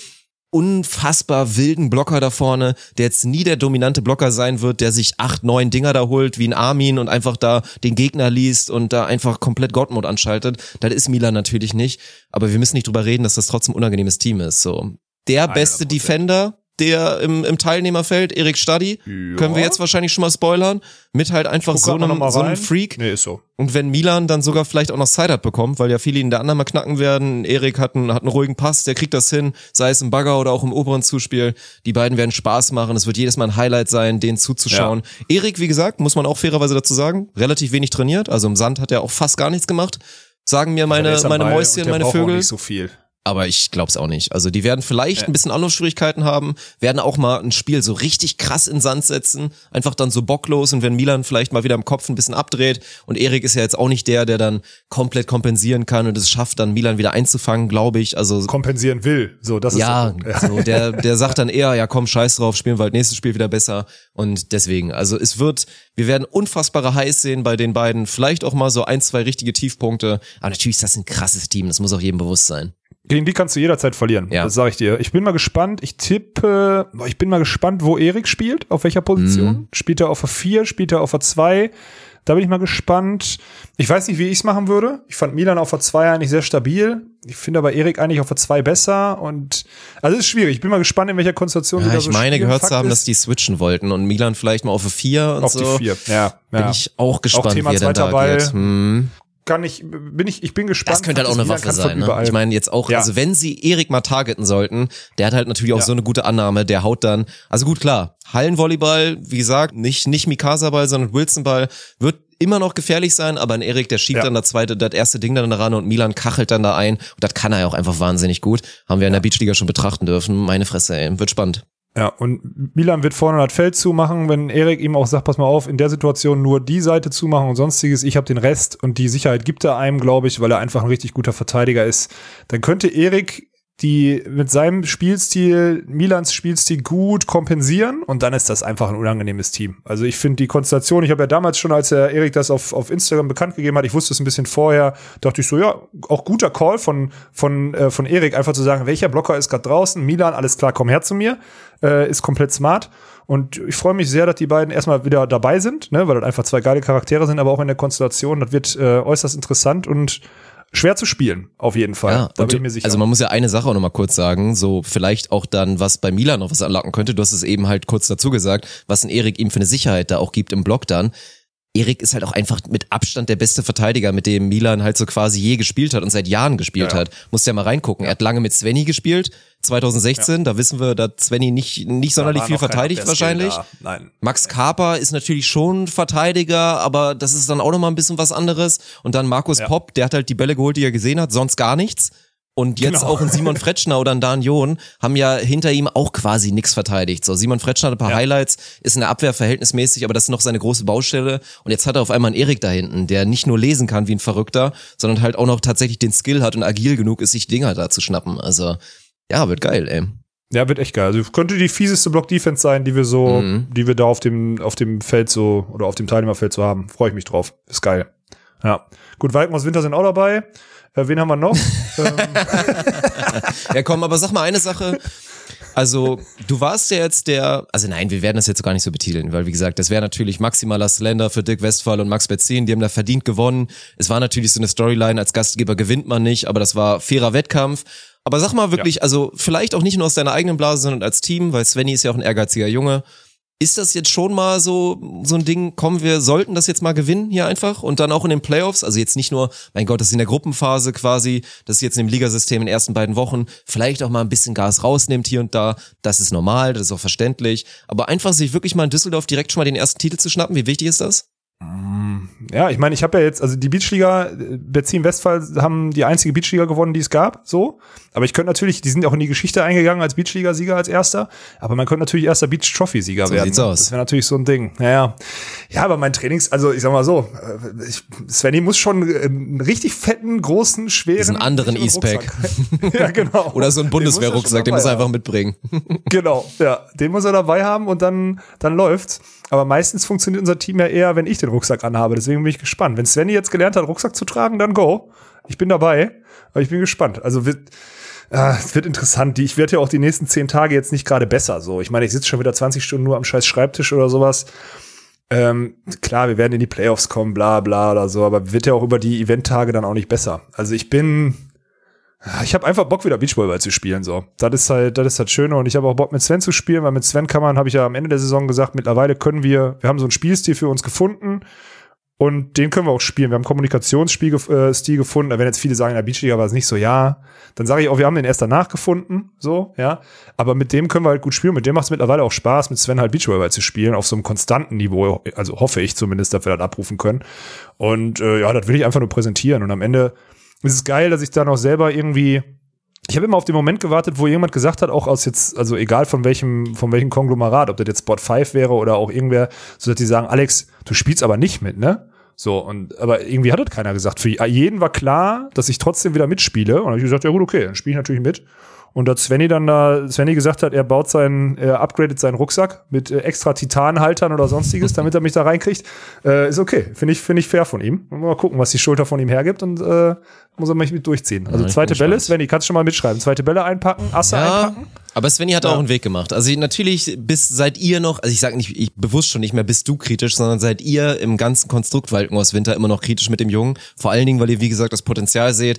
S1: unfassbar wilden Blocker da vorne, der jetzt nie der dominante Blocker sein wird, der sich acht, neun Dinger da holt, wie ein Armin und einfach da den Gegner liest und da einfach komplett Gottmod anschaltet. Das ist Milan natürlich nicht. Aber wir müssen nicht drüber reden, dass das trotzdem ein unangenehmes Team ist. So. Der beste
S2: 100%.
S1: Defender der im, im Teilnehmerfeld, Erik Stadi, können wir jetzt wahrscheinlich schon mal spoilern, mit halt einfach so einem, so einem. Freak.
S2: Nee, ist so.
S1: Und wenn Milan dann sogar vielleicht auch noch Sideout bekommt, weil ja viele ihn der anderen mal knacken werden, Erik hat einen, hat einen ruhigen Pass, der kriegt das hin, sei es im Bagger oder auch im oberen Zuspiel. Die beiden werden Spaß machen, es wird jedes Mal ein Highlight sein, denen zuzuschauen. Erik, wie gesagt, muss man auch fairerweise dazu sagen, relativ wenig trainiert, also im Sand hat er auch fast gar nichts gemacht. Sagen mir meine, meine Mäuschen, meine Vögel.
S2: nicht so viel.
S1: Aber ich glaub's auch nicht. Also die werden vielleicht ein bisschen Anlaufschwierigkeiten haben, werden auch mal ein Spiel so richtig krass in Sand setzen, einfach dann so bocklos und wenn Milan vielleicht mal wieder im Kopf ein bisschen abdreht und Erik ist ja jetzt auch nicht der, der dann komplett kompensieren kann und es schafft dann Milan wieder einzufangen, glaube ich. Also
S2: Kompensieren will. So, das
S1: ja,
S2: ist der Punkt.
S1: so der der sagt dann eher, ja komm, scheiß drauf, spielen wir halt nächstes Spiel wieder besser und deswegen, also es wird, wir werden unfassbare Highs sehen bei den beiden, vielleicht auch mal so ein, zwei richtige Tiefpunkte, aber natürlich ist das ein krasses Team, das muss auch jedem bewusst sein.
S2: Gegen die kannst du jederzeit verlieren.
S1: Ja.
S2: Das sage ich dir. Ich bin mal gespannt. Ich tippe, ich bin mal gespannt, wo Erik spielt, auf welcher Position.
S1: Mhm.
S2: Spielt er auf der 4, spielt er auf der 2? Da bin ich mal gespannt. Ich weiß nicht, wie ich es machen würde. Ich fand Milan auf der 2 eigentlich sehr stabil. Ich finde aber Erik eigentlich auf der 2 besser. Und also es ist schwierig. Ich bin mal gespannt, in welcher Konstellation
S1: Ja,
S2: da
S1: ich
S2: so
S1: meine gehört
S2: Fakt
S1: zu haben,
S2: ist,
S1: dass die switchen wollten und Milan vielleicht mal auf eine 4 und
S2: auf
S1: so.
S2: die 4. Ja,
S1: Bin
S2: ja.
S1: ich auch gespannt,
S2: Thema
S1: wie er
S2: zweiter
S1: da
S2: Ball.
S1: Hm.
S2: Kann ich, bin ich, ich bin gespannt.
S1: Das könnte halt auch eine Waffe sein. Ne? Ich meine jetzt auch,
S2: Ja.
S1: also wenn sie Erik mal targeten sollten, der hat halt natürlich auch
S2: Ja.
S1: so eine gute Annahme, der haut dann, also gut klar, Hallenvolleyball, wie gesagt, nicht, nicht Mikasa-Ball, sondern Wilson-Ball, wird immer noch gefährlich sein, aber ein Erik, der schiebt
S2: Ja.
S1: dann das zweite, das erste Ding dann ran und Milan kachelt dann da ein und das kann er ja auch einfach wahnsinnig gut. Haben wir in der Beachliga schon betrachten dürfen. Meine Fresse, ey, wird spannend.
S2: Ja, und Milan wird vorne das Feld zumachen, wenn Erik ihm auch sagt, pass mal auf, in der Situation nur die Seite zumachen und sonstiges, ich habe den Rest und die Sicherheit gibt er einem, glaube ich, weil er einfach ein richtig guter Verteidiger ist. Dann könnte Erik die mit seinem Spielstil, Milans Spielstil gut kompensieren und dann ist das einfach ein unangenehmes Team. Also ich finde die Konstellation, ich habe ja damals schon, als der Erik das auf, auf Instagram bekannt gegeben hat, ich wusste es ein bisschen vorher, dachte ich so, ja, auch guter Call von, von, äh, von Erik, einfach zu sagen, welcher Blocker ist gerade draußen, Milan, alles klar, komm her zu mir, äh, ist komplett smart. Und ich freue mich sehr, dass die beiden erstmal wieder dabei sind, ne, weil das einfach zwei geile Charaktere sind, aber auch in der Konstellation, das wird äh, äußerst interessant und schwer zu spielen, auf jeden Fall.
S1: Ja,
S2: da bin ich mir sicher.
S1: also man muss ja eine Sache auch nochmal kurz sagen, so vielleicht auch dann, was bei Milan noch was anlocken könnte, du hast es eben halt kurz dazu gesagt, was ein Erik ihm für eine Sicherheit da auch gibt im Block dann. Erik ist halt auch einfach mit Abstand der beste Verteidiger, mit dem Milan halt so quasi je gespielt hat und seit Jahren gespielt
S2: Ja, ja.
S1: hat. Musst ja mal reingucken. Er hat lange mit Svenny gespielt, 2016, da wissen wir, dass Svenny nicht, nicht sonderlich viel verteidigt wahrscheinlich.
S2: Nein.
S1: Max Kaper ist natürlich schon Verteidiger, aber das ist dann auch nochmal ein bisschen was anderes. Und dann Markus
S2: Ja.
S1: Popp, der hat halt die Bälle geholt, die er gesehen hat, sonst gar nichts. Und jetzt
S2: Genau.
S1: auch ein Simon Fretschner oder ein Dan John haben ja hinter ihm auch quasi nichts verteidigt. So, Simon Fretschner hat ein paar
S2: Ja.
S1: Highlights, ist in der Abwehr verhältnismäßig, aber das ist noch seine große Baustelle. Und jetzt hat er auf einmal einen Erik da hinten, der nicht nur lesen kann wie ein Verrückter, sondern halt auch noch tatsächlich den Skill hat und agil genug ist, sich Dinger da zu schnappen. Also, ja, wird geil, ey.
S2: Ja, wird echt geil. Also könnte die fieseste Block-Defense sein, die wir so,
S1: Mhm.
S2: die wir da auf dem, auf dem Feld so, oder auf dem Teilnehmerfeld so haben. Freue ich mich drauf. Ist geil. Ja. Gut, Walken aus Winter sind auch dabei. Äh, wen haben wir noch? ähm,
S1: Ja, komm, aber sag mal eine Sache. Also, du warst ja jetzt der, also nein, wir werden das jetzt gar nicht so betiteln, weil wie gesagt, das wäre natürlich maximaler Slender für Dirk Westphal und Max Betzin, die haben da verdient gewonnen. Es war natürlich so eine Storyline, als Gastgeber gewinnt man nicht, aber das war fairer Wettkampf. Aber sag mal wirklich, also vielleicht auch nicht nur aus deiner eigenen Blase, sondern als Team, weil Svenny ist ja auch ein ehrgeiziger Junge. Ist das jetzt schon mal so, so ein Ding, komm, wir sollten das jetzt mal gewinnen hier einfach und dann auch in den Playoffs, also jetzt nicht nur, mein Gott, das ist in der Gruppenphase quasi, das ist jetzt in dem Ligasystem in den ersten beiden Wochen, vielleicht auch mal ein bisschen Gas rausnimmt hier und da, das ist normal, das ist auch verständlich, aber einfach sich wirklich mal in Düsseldorf direkt schon mal den ersten Titel zu schnappen, wie wichtig ist das?
S2: ja, ich meine, ich habe ja jetzt, also die Beachliga, äh, Betzin Westphal haben die einzige Beachliga gewonnen, die es gab, so. Aber ich könnte natürlich, die sind ja auch in die Geschichte eingegangen als Beachliga-Sieger als erster, aber man könnte natürlich erster Beach-Trophy-Sieger
S1: So
S2: werden.
S1: sieht's aus.
S2: Das wäre natürlich so ein Ding. Naja. Ja, aber mein Trainings, also ich sag mal so, äh, ich, Svenny muss schon einen richtig fetten, großen, schweren.
S1: Diesen anderen E-Spec.
S2: Ja, genau.
S1: Oder so ein Bundeswehrrucksack, den muss er einfach mitbringen.
S2: Genau, ja. Den muss er dabei haben und dann, dann läuft's. Aber meistens funktioniert unser Team ja eher, wenn ich den Rucksack anhabe. Deswegen bin ich gespannt. Wenn Svenny jetzt gelernt hat, Rucksack zu tragen, dann go. Ich bin dabei. Aber ich bin gespannt. Also wird, ah, es wird interessant. Ich werde ja auch die nächsten zehn Tage jetzt nicht gerade besser. So, ich meine, ich sitze schon wieder 20 Stunden nur am scheiß Schreibtisch oder sowas. Ähm, klar, wir werden in die Playoffs kommen, bla bla oder so, aber wird ja auch über die Eventtage dann auch nicht besser. Also ich bin, Ich habe einfach Bock, wieder Beachvolleyball zu spielen. So, das ist halt, das ist halt schöne. Und ich habe auch Bock, mit Sven zu spielen, weil mit Sven kann man, habe ich ja am Ende der Saison gesagt, mittlerweile können wir, wir haben so einen Spielstil für uns gefunden und den können wir auch spielen. Wir haben Kommunikationsstil äh, gefunden. Da werden jetzt viele sagen, in der Beachliga war es nicht so, ja. Dann sage ich auch, wir haben den erst danach gefunden, so, ja. Aber mit dem können wir halt gut spielen. Mit dem macht es mittlerweile auch Spaß, mit Sven halt Beachvolleyball zu spielen, auf so einem konstanten Niveau. Also hoffe ich zumindest, dass wir das abrufen können. Und äh, ja, das will ich einfach nur präsentieren. Und am Ende ist es geil, dass ich da noch selber irgendwie ich habe immer auf den Moment gewartet, wo jemand gesagt hat, auch aus jetzt, also egal von welchem, von welchem Konglomerat, ob das jetzt Spot 5 wäre oder auch irgendwer, so dass die sagen, Alex, du spielst aber nicht mit, ne? So, und aber irgendwie hat das keiner gesagt. Für jeden war klar, dass ich trotzdem wieder mitspiele. Und dann habe ich gesagt, ja gut, okay, dann spiele ich natürlich mit. Und dass Svenny dann da, Svenny gesagt hat, er baut seinen, er upgradet seinen Rucksack mit äh, extra Titanhaltern oder sonstiges, damit er mich da reinkriegt, äh, ist okay. Finde ich, finde ich fair von ihm. Mal gucken, was die Schulter von ihm hergibt und äh, muss er mich mit durchziehen. Also
S1: Ja,
S2: zweite Bälle. Svenny, kannst du schon mal mitschreiben. Zweite Bälle einpacken, Asse einpacken.
S1: Aber Svenny hat auch einen Weg gemacht. Also natürlich bis seid ihr noch, also ich sage nicht, ich bewusst schon nicht mehr bist du kritisch, sondern seid ihr im ganzen Konstrukt Walkenhaus Winter immer noch kritisch mit dem Jungen. Vor allen Dingen, weil ihr wie gesagt das Potenzial seht.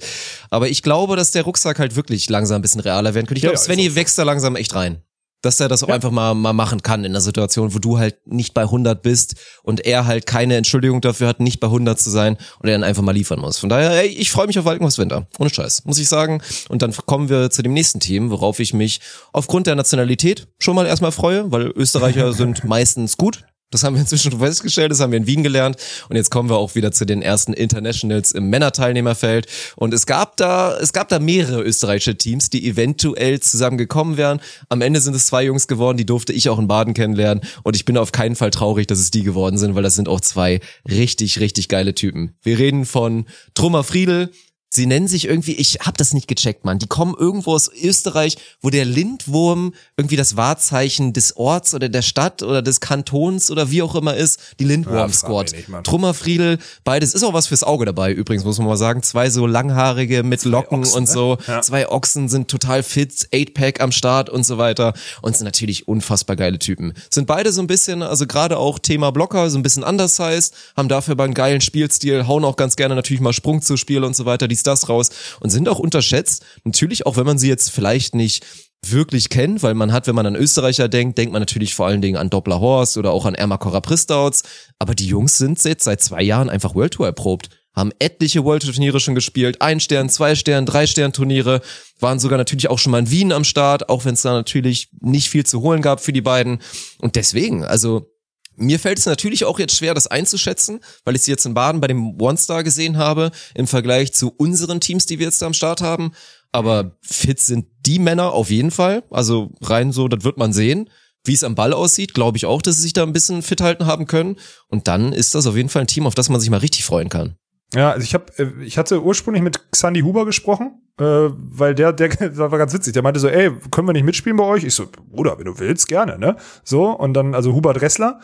S1: Aber ich glaube, dass der Rucksack halt wirklich langsam ein bisschen realer werden könnte. Ich
S2: Ja,
S1: glaube,
S2: ja,
S1: Svenny wächst da langsam echt rein. Dass er das auch einfach mal, mal machen kann in einer Situation, wo du halt nicht bei 100 bist und er halt keine Entschuldigung dafür hat, nicht bei 100 zu sein und er dann einfach mal liefern muss. Von daher, ey, ich freue mich auf Walkenhaus Winter. Ohne Scheiß, muss ich sagen. Und dann kommen wir zu dem nächsten Team, worauf ich mich aufgrund der Nationalität schon mal erstmal freue, weil Österreicher sind meistens gut. Das haben wir inzwischen festgestellt, das haben wir in Wien gelernt. Und jetzt kommen wir auch wieder zu den ersten Internationals im Männerteilnehmerfeld. Und es gab da, es gab da mehrere österreichische Teams, die eventuell zusammen gekommen wären. Am Ende sind es zwei Jungs geworden, die durfte ich auch in Baden kennenlernen. Und ich bin auf keinen Fall traurig, dass es die geworden sind, weil das sind auch zwei richtig, richtig geile Typen. Wir reden von Trummer Friedel, Sie nennen sich irgendwie, ich hab das nicht gecheckt, Mann. Die kommen irgendwo aus Österreich, wo der Lindwurm irgendwie das Wahrzeichen des Orts oder der Stadt oder des Kantons oder wie auch immer ist. Die Lindwurm
S2: Ja, frag
S1: Squad.
S2: Mann.
S1: Trummerfriedel, beides ist auch was fürs Auge dabei. Übrigens muss man mal sagen, zwei so langhaarige mit Locken
S2: Ochsen,
S1: und
S2: ne?
S1: so.
S2: Ja.
S1: Zwei Ochsen sind total fit, Eight Pack am Start und so weiter und sind natürlich unfassbar geile Typen. Sind beide so ein bisschen, also gerade auch Thema Blocker, so ein bisschen undersized, haben dafür aber einen geilen Spielstil, hauen auch ganz gerne natürlich mal Sprung zu Spiel und so weiter, dies, das raus und sind auch unterschätzt. Natürlich, auch wenn man sie jetzt vielleicht nicht wirklich kennt, weil man hat, wenn man an Österreicher denkt, denkt man natürlich vor allen Dingen an Doppler Horst oder auch an Ermakora Pristouts. Aber die Jungs sind jetzt seit zwei Jahren einfach World Tour erprobt haben etliche World Turniere schon gespielt, ein Stern, zwei Stern, drei Stern Turniere, waren sogar natürlich auch schon mal in Wien am Start, auch wenn es da natürlich nicht viel zu holen gab für die beiden. Und deswegen, also mir fällt es natürlich auch jetzt schwer, das einzuschätzen, weil ich sie jetzt in Baden bei dem One Star gesehen habe, im Vergleich zu unseren Teams, die wir jetzt da am Start haben. Aber fit sind die Männer auf jeden Fall. Also rein so, das wird man sehen. Wie es am Ball aussieht, glaube ich auch, dass sie sich da ein bisschen fit halten haben können. Und dann ist das auf jeden Fall ein Team, auf das man sich mal richtig freuen kann.
S2: Ja, also ich habe, ich hatte ursprünglich mit Xandi Huber gesprochen, äh, weil der, der, das war ganz witzig. Der meinte so, ey, können wir nicht mitspielen bei euch? Ich so, Bruder, wenn du willst, gerne, ne? So und dann also Huber Dressler.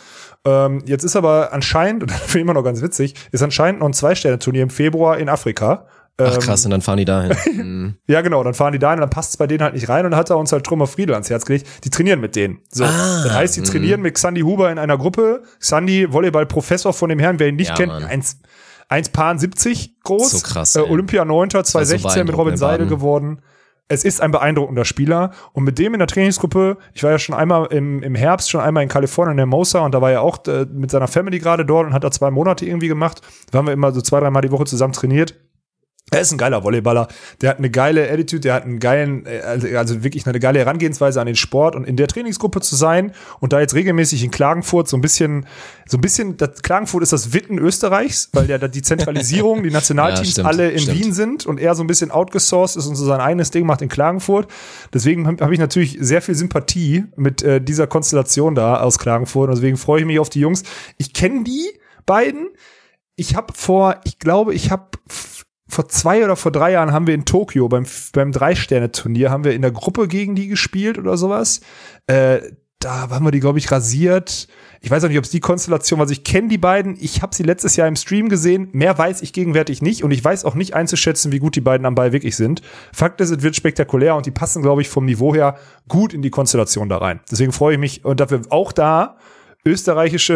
S2: Ähm, jetzt ist aber anscheinend und das finde ich immer noch ganz witzig, ist anscheinend noch ein Zwei-Sterne-Turnier im Februar in Afrika.
S1: Ach
S2: Ähm,
S1: krass, und dann fahren die dahin. Mhm.
S2: Ja, genau, dann fahren die dahin und dann passt es bei denen halt nicht rein und dann hat er uns halt Trümmer Friedel ans Herz gelegt. Die trainieren mit denen. So,
S1: Ah,
S2: das heißt, die trainieren mit Xandi Huber in einer Gruppe. Xandi, Volleyball-Professor von dem Herrn, wer ihn nicht
S1: Ja,
S2: kennt,
S1: Mann.
S2: eins, eins Paar 70 groß.
S1: So krass,
S2: Äh. Olympia 9.
S1: war so
S2: 2016 mit Robin Seidel
S1: Baden.
S2: geworden. Es ist ein beeindruckender Spieler. Und mit dem in der Trainingsgruppe, ich war ja schon einmal im, im Herbst, schon einmal in Kalifornien, in der Mosa, und da war er auch äh, mit seiner Family gerade dort und hat da zwei Monate irgendwie gemacht. Da haben wir immer so zwei, dreimal die Woche zusammen trainiert. Er ist ein geiler Volleyballer. Der hat eine geile Attitude, der hat einen geilen, äh, also, also wirklich eine geile Herangehensweise an den Sport und in der Trainingsgruppe zu sein und da jetzt regelmäßig in Klagenfurt so ein bisschen, so ein bisschen, das, Klagenfurt ist das Witten Österreichs, weil ja da die Zentralisierung, die Nationalteams
S1: stimmt,
S2: alle in
S1: stimmt.
S2: Wien sind und er so ein bisschen outgesourced ist und so sein eigenes Ding macht in Klagenfurt. Deswegen habe hab ich natürlich sehr viel Sympathie mit äh, dieser Konstellation da aus Klagenfurt und deswegen freue ich mich auf die Jungs. Ich kenne die beiden. Ich habe vor, ich glaube, ich habe vor zwei oder vor drei Jahren haben wir in Tokio beim, beim Drei-Sterne-Turnier haben wir in der Gruppe gegen die gespielt oder sowas. Äh, da haben wir die, glaube ich, rasiert. Ich weiß auch nicht, ob es die Konstellation war. Also ich kenne die beiden. Ich habe sie letztes Jahr im Stream gesehen. Mehr weiß ich gegenwärtig nicht. Und ich weiß auch nicht einzuschätzen, wie gut die beiden am Ball wirklich sind. Fakt ist, es wird spektakulär und die passen, glaube ich, vom Niveau her gut in die Konstellation da rein. Deswegen freue ich mich und dafür auch da österreichische,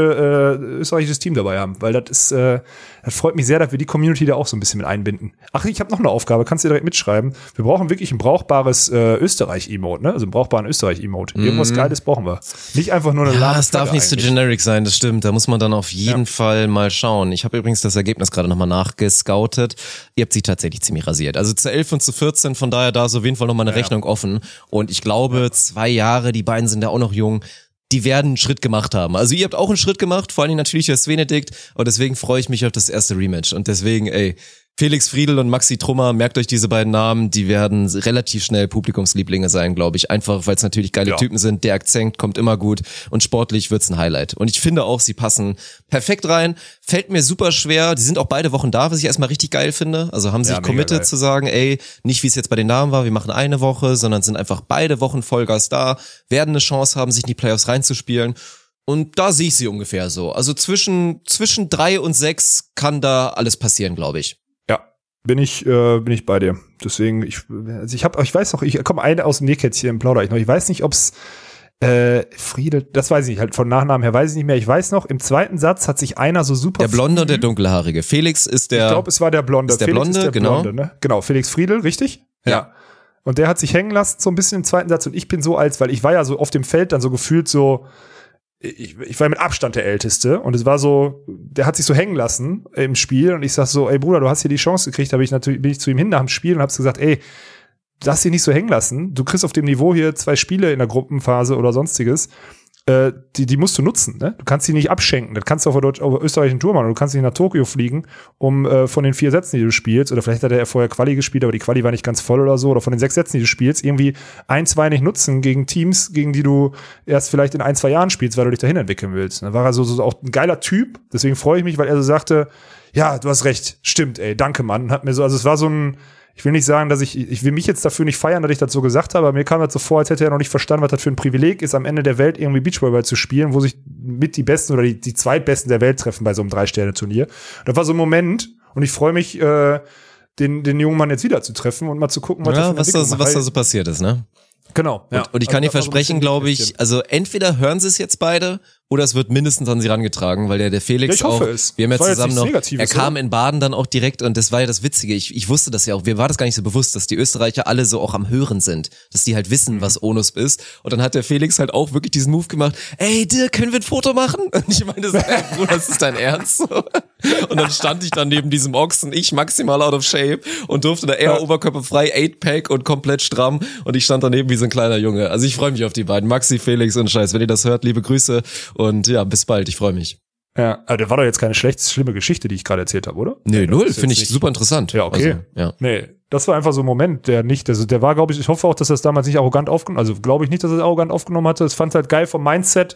S2: äh, österreichisches Team dabei haben, weil das ist, äh, das freut mich sehr, dass wir die Community da auch so ein bisschen mit einbinden. Ach, ich habe noch eine Aufgabe, kannst du direkt mitschreiben. Wir brauchen wirklich ein brauchbares äh, Österreich-Emote, ne? Also einen brauchbaren Österreich-Emote. Irgendwas Geiles brauchen wir. Nicht einfach nur eine
S1: Mhm. Ja,
S2: lahme
S1: es darf nicht so
S2: eigentlich.
S1: generic sein, das stimmt. Da muss man dann auf jeden Fall mal schauen. Ich habe übrigens das Ergebnis gerade nochmal nachgescoutet. Ihr habt sie tatsächlich ziemlich rasiert. Also zu 11 und zu 14, von daher da ist auf jeden Fall nochmal eine Rechnung offen. Und ich glaube, zwei Jahre, die beiden sind ja auch noch jung. Die werden einen Schritt gemacht haben. Also ihr habt auch einen Schritt gemacht, vor allem natürlich der Svenedikt. Und deswegen freue ich mich auf das erste Rematch. Und deswegen, ey, Felix Friedel und Maxi Trummer, merkt euch diese beiden Namen, die werden relativ schnell Publikumslieblinge sein, glaube ich. Einfach, weil es natürlich geile
S2: Ja.
S1: Typen sind. Der Akzent kommt immer gut und sportlich wird's ein Highlight. Und ich finde auch, sie passen perfekt rein. Fällt mir super schwer. Die sind auch beide Wochen da, was ich erstmal richtig geil finde. Also haben sich
S2: mega
S1: committed zu sagen, ey, nicht wie es jetzt bei den Damen war, wir machen eine Woche, sondern sind einfach beide Wochen Vollgas da, werden eine Chance haben, sich in die Playoffs reinzuspielen. Und da sehe ich sie ungefähr so. Also zwischen, zwischen drei und sechs kann da alles passieren, glaube ich.
S2: Ja, bin ich, äh, bin ich bei dir. Deswegen, ich, also ich habe, ich weiß noch, ich komme eine aus dem Nähkätzchen plauder ich noch. Ich weiß nicht, ob's äh, Friede, das weiß ich nicht, halt von Nachnamen her weiß ich nicht mehr. Ich weiß noch, im zweiten Satz hat sich einer so super.
S1: Der Blonde und der Dunkelhaarige. Felix ist der.
S2: Ich glaube, es war der Blonde.
S1: Ist der Blonde, genau.
S2: ne? Genau, Felix Friedel, richtig?
S1: Ja.
S2: Und der hat sich hängen lassen, so ein bisschen im zweiten Satz. Und ich bin so als, weil ich war ja so auf dem Feld dann so gefühlt so, ich, ich war mit Abstand der Älteste. Und es war so, der hat sich so hängen lassen im Spiel. Und ich sag so, ey Bruder, du hast hier die Chance gekriegt. Da bin ich natürlich, bin ich zu ihm hin nach dem Spiel und hab's gesagt, ey, lass dich nicht so hängen lassen. Du kriegst auf dem Niveau hier zwei Spiele in der Gruppenphase oder sonstiges. Äh, die, die musst du nutzen. Ne? Du kannst die nicht abschenken. Das kannst du auf der, Deutsch, auf der österreichischen Tour machen. Du kannst nicht nach Tokio fliegen, um äh, von den vier Sätzen, die du spielst, oder vielleicht hat er ja vorher Quali gespielt, aber die Quali war nicht ganz voll oder so, oder von den sechs Sätzen, die du spielst, irgendwie ein, zwei nicht nutzen gegen Teams, gegen die du erst vielleicht in ein, zwei Jahren spielst, weil du dich dahin entwickeln willst. Da war er so, so auch ein geiler Typ. Deswegen freue ich mich, weil er so sagte, ja, du hast recht, stimmt, ey, danke, Mann. Hat mir so, also es war so ein, ich will nicht sagen, dass ich, ich will mich jetzt dafür nicht feiern, dass ich das so gesagt habe, aber mir kam das so vor, als hätte er noch nicht verstanden, was das für ein Privileg ist, am Ende der Welt irgendwie Beachvolleyball zu spielen, wo sich mit die Besten oder die, die Zweitbesten der Welt treffen bei so einem Drei-Sterne-Turnier. Das war so ein Moment und ich freue mich, äh, den, den jungen Mann jetzt wieder zu treffen und mal zu gucken, was,
S1: ja,
S2: das
S1: was, da, was da so passiert ist, ne?
S2: Genau. ja.
S1: Und, und ich kann
S2: Also
S1: dir versprechen, glaube ich, also entweder hören sie es jetzt beide oder es wird mindestens an sie rangetragen, weil der, der Felix
S2: Ja, ich hoffe
S1: auch,
S2: es.
S1: wir haben ja zusammen noch, er kam in Baden dann auch direkt und das war ja das Witzige, ich, ich wusste das ja auch, mir war das gar nicht so bewusst, dass die Österreicher alle so auch am Hören sind, dass die halt
S2: Mhm.
S1: wissen, was Onus ist und dann hat der Felix halt auch wirklich diesen Move gemacht, ey Dirk, können wir ein Foto machen? Und ich meine, so, ey, Bruder, das ist dein Ernst? Und dann stand ich dann neben diesem Ochsen, ich maximal out of shape und durfte da eher oberkörperfrei, 8-Pack und komplett stramm und ich stand daneben wie so ein kleiner Junge. Also ich freue mich auf die beiden, Maxi, Felix und Scheiß. Wenn ihr das hört, liebe Grüße und ja, bis bald, ich freue mich.
S2: Ja, aber der war doch jetzt keine schlecht, schlimme Geschichte, die ich gerade erzählt habe, oder?
S1: Nee, null, finde ich
S2: nicht-
S1: super interessant.
S2: Ja, okay.
S1: Also, ja.
S2: Nee, das war einfach so ein Moment, der nicht, also der war, glaube ich, ich hoffe auch, dass er es damals nicht arrogant aufgenommen, also glaube ich nicht, dass er es arrogant aufgenommen hatte. Es fand halt geil vom Mindset,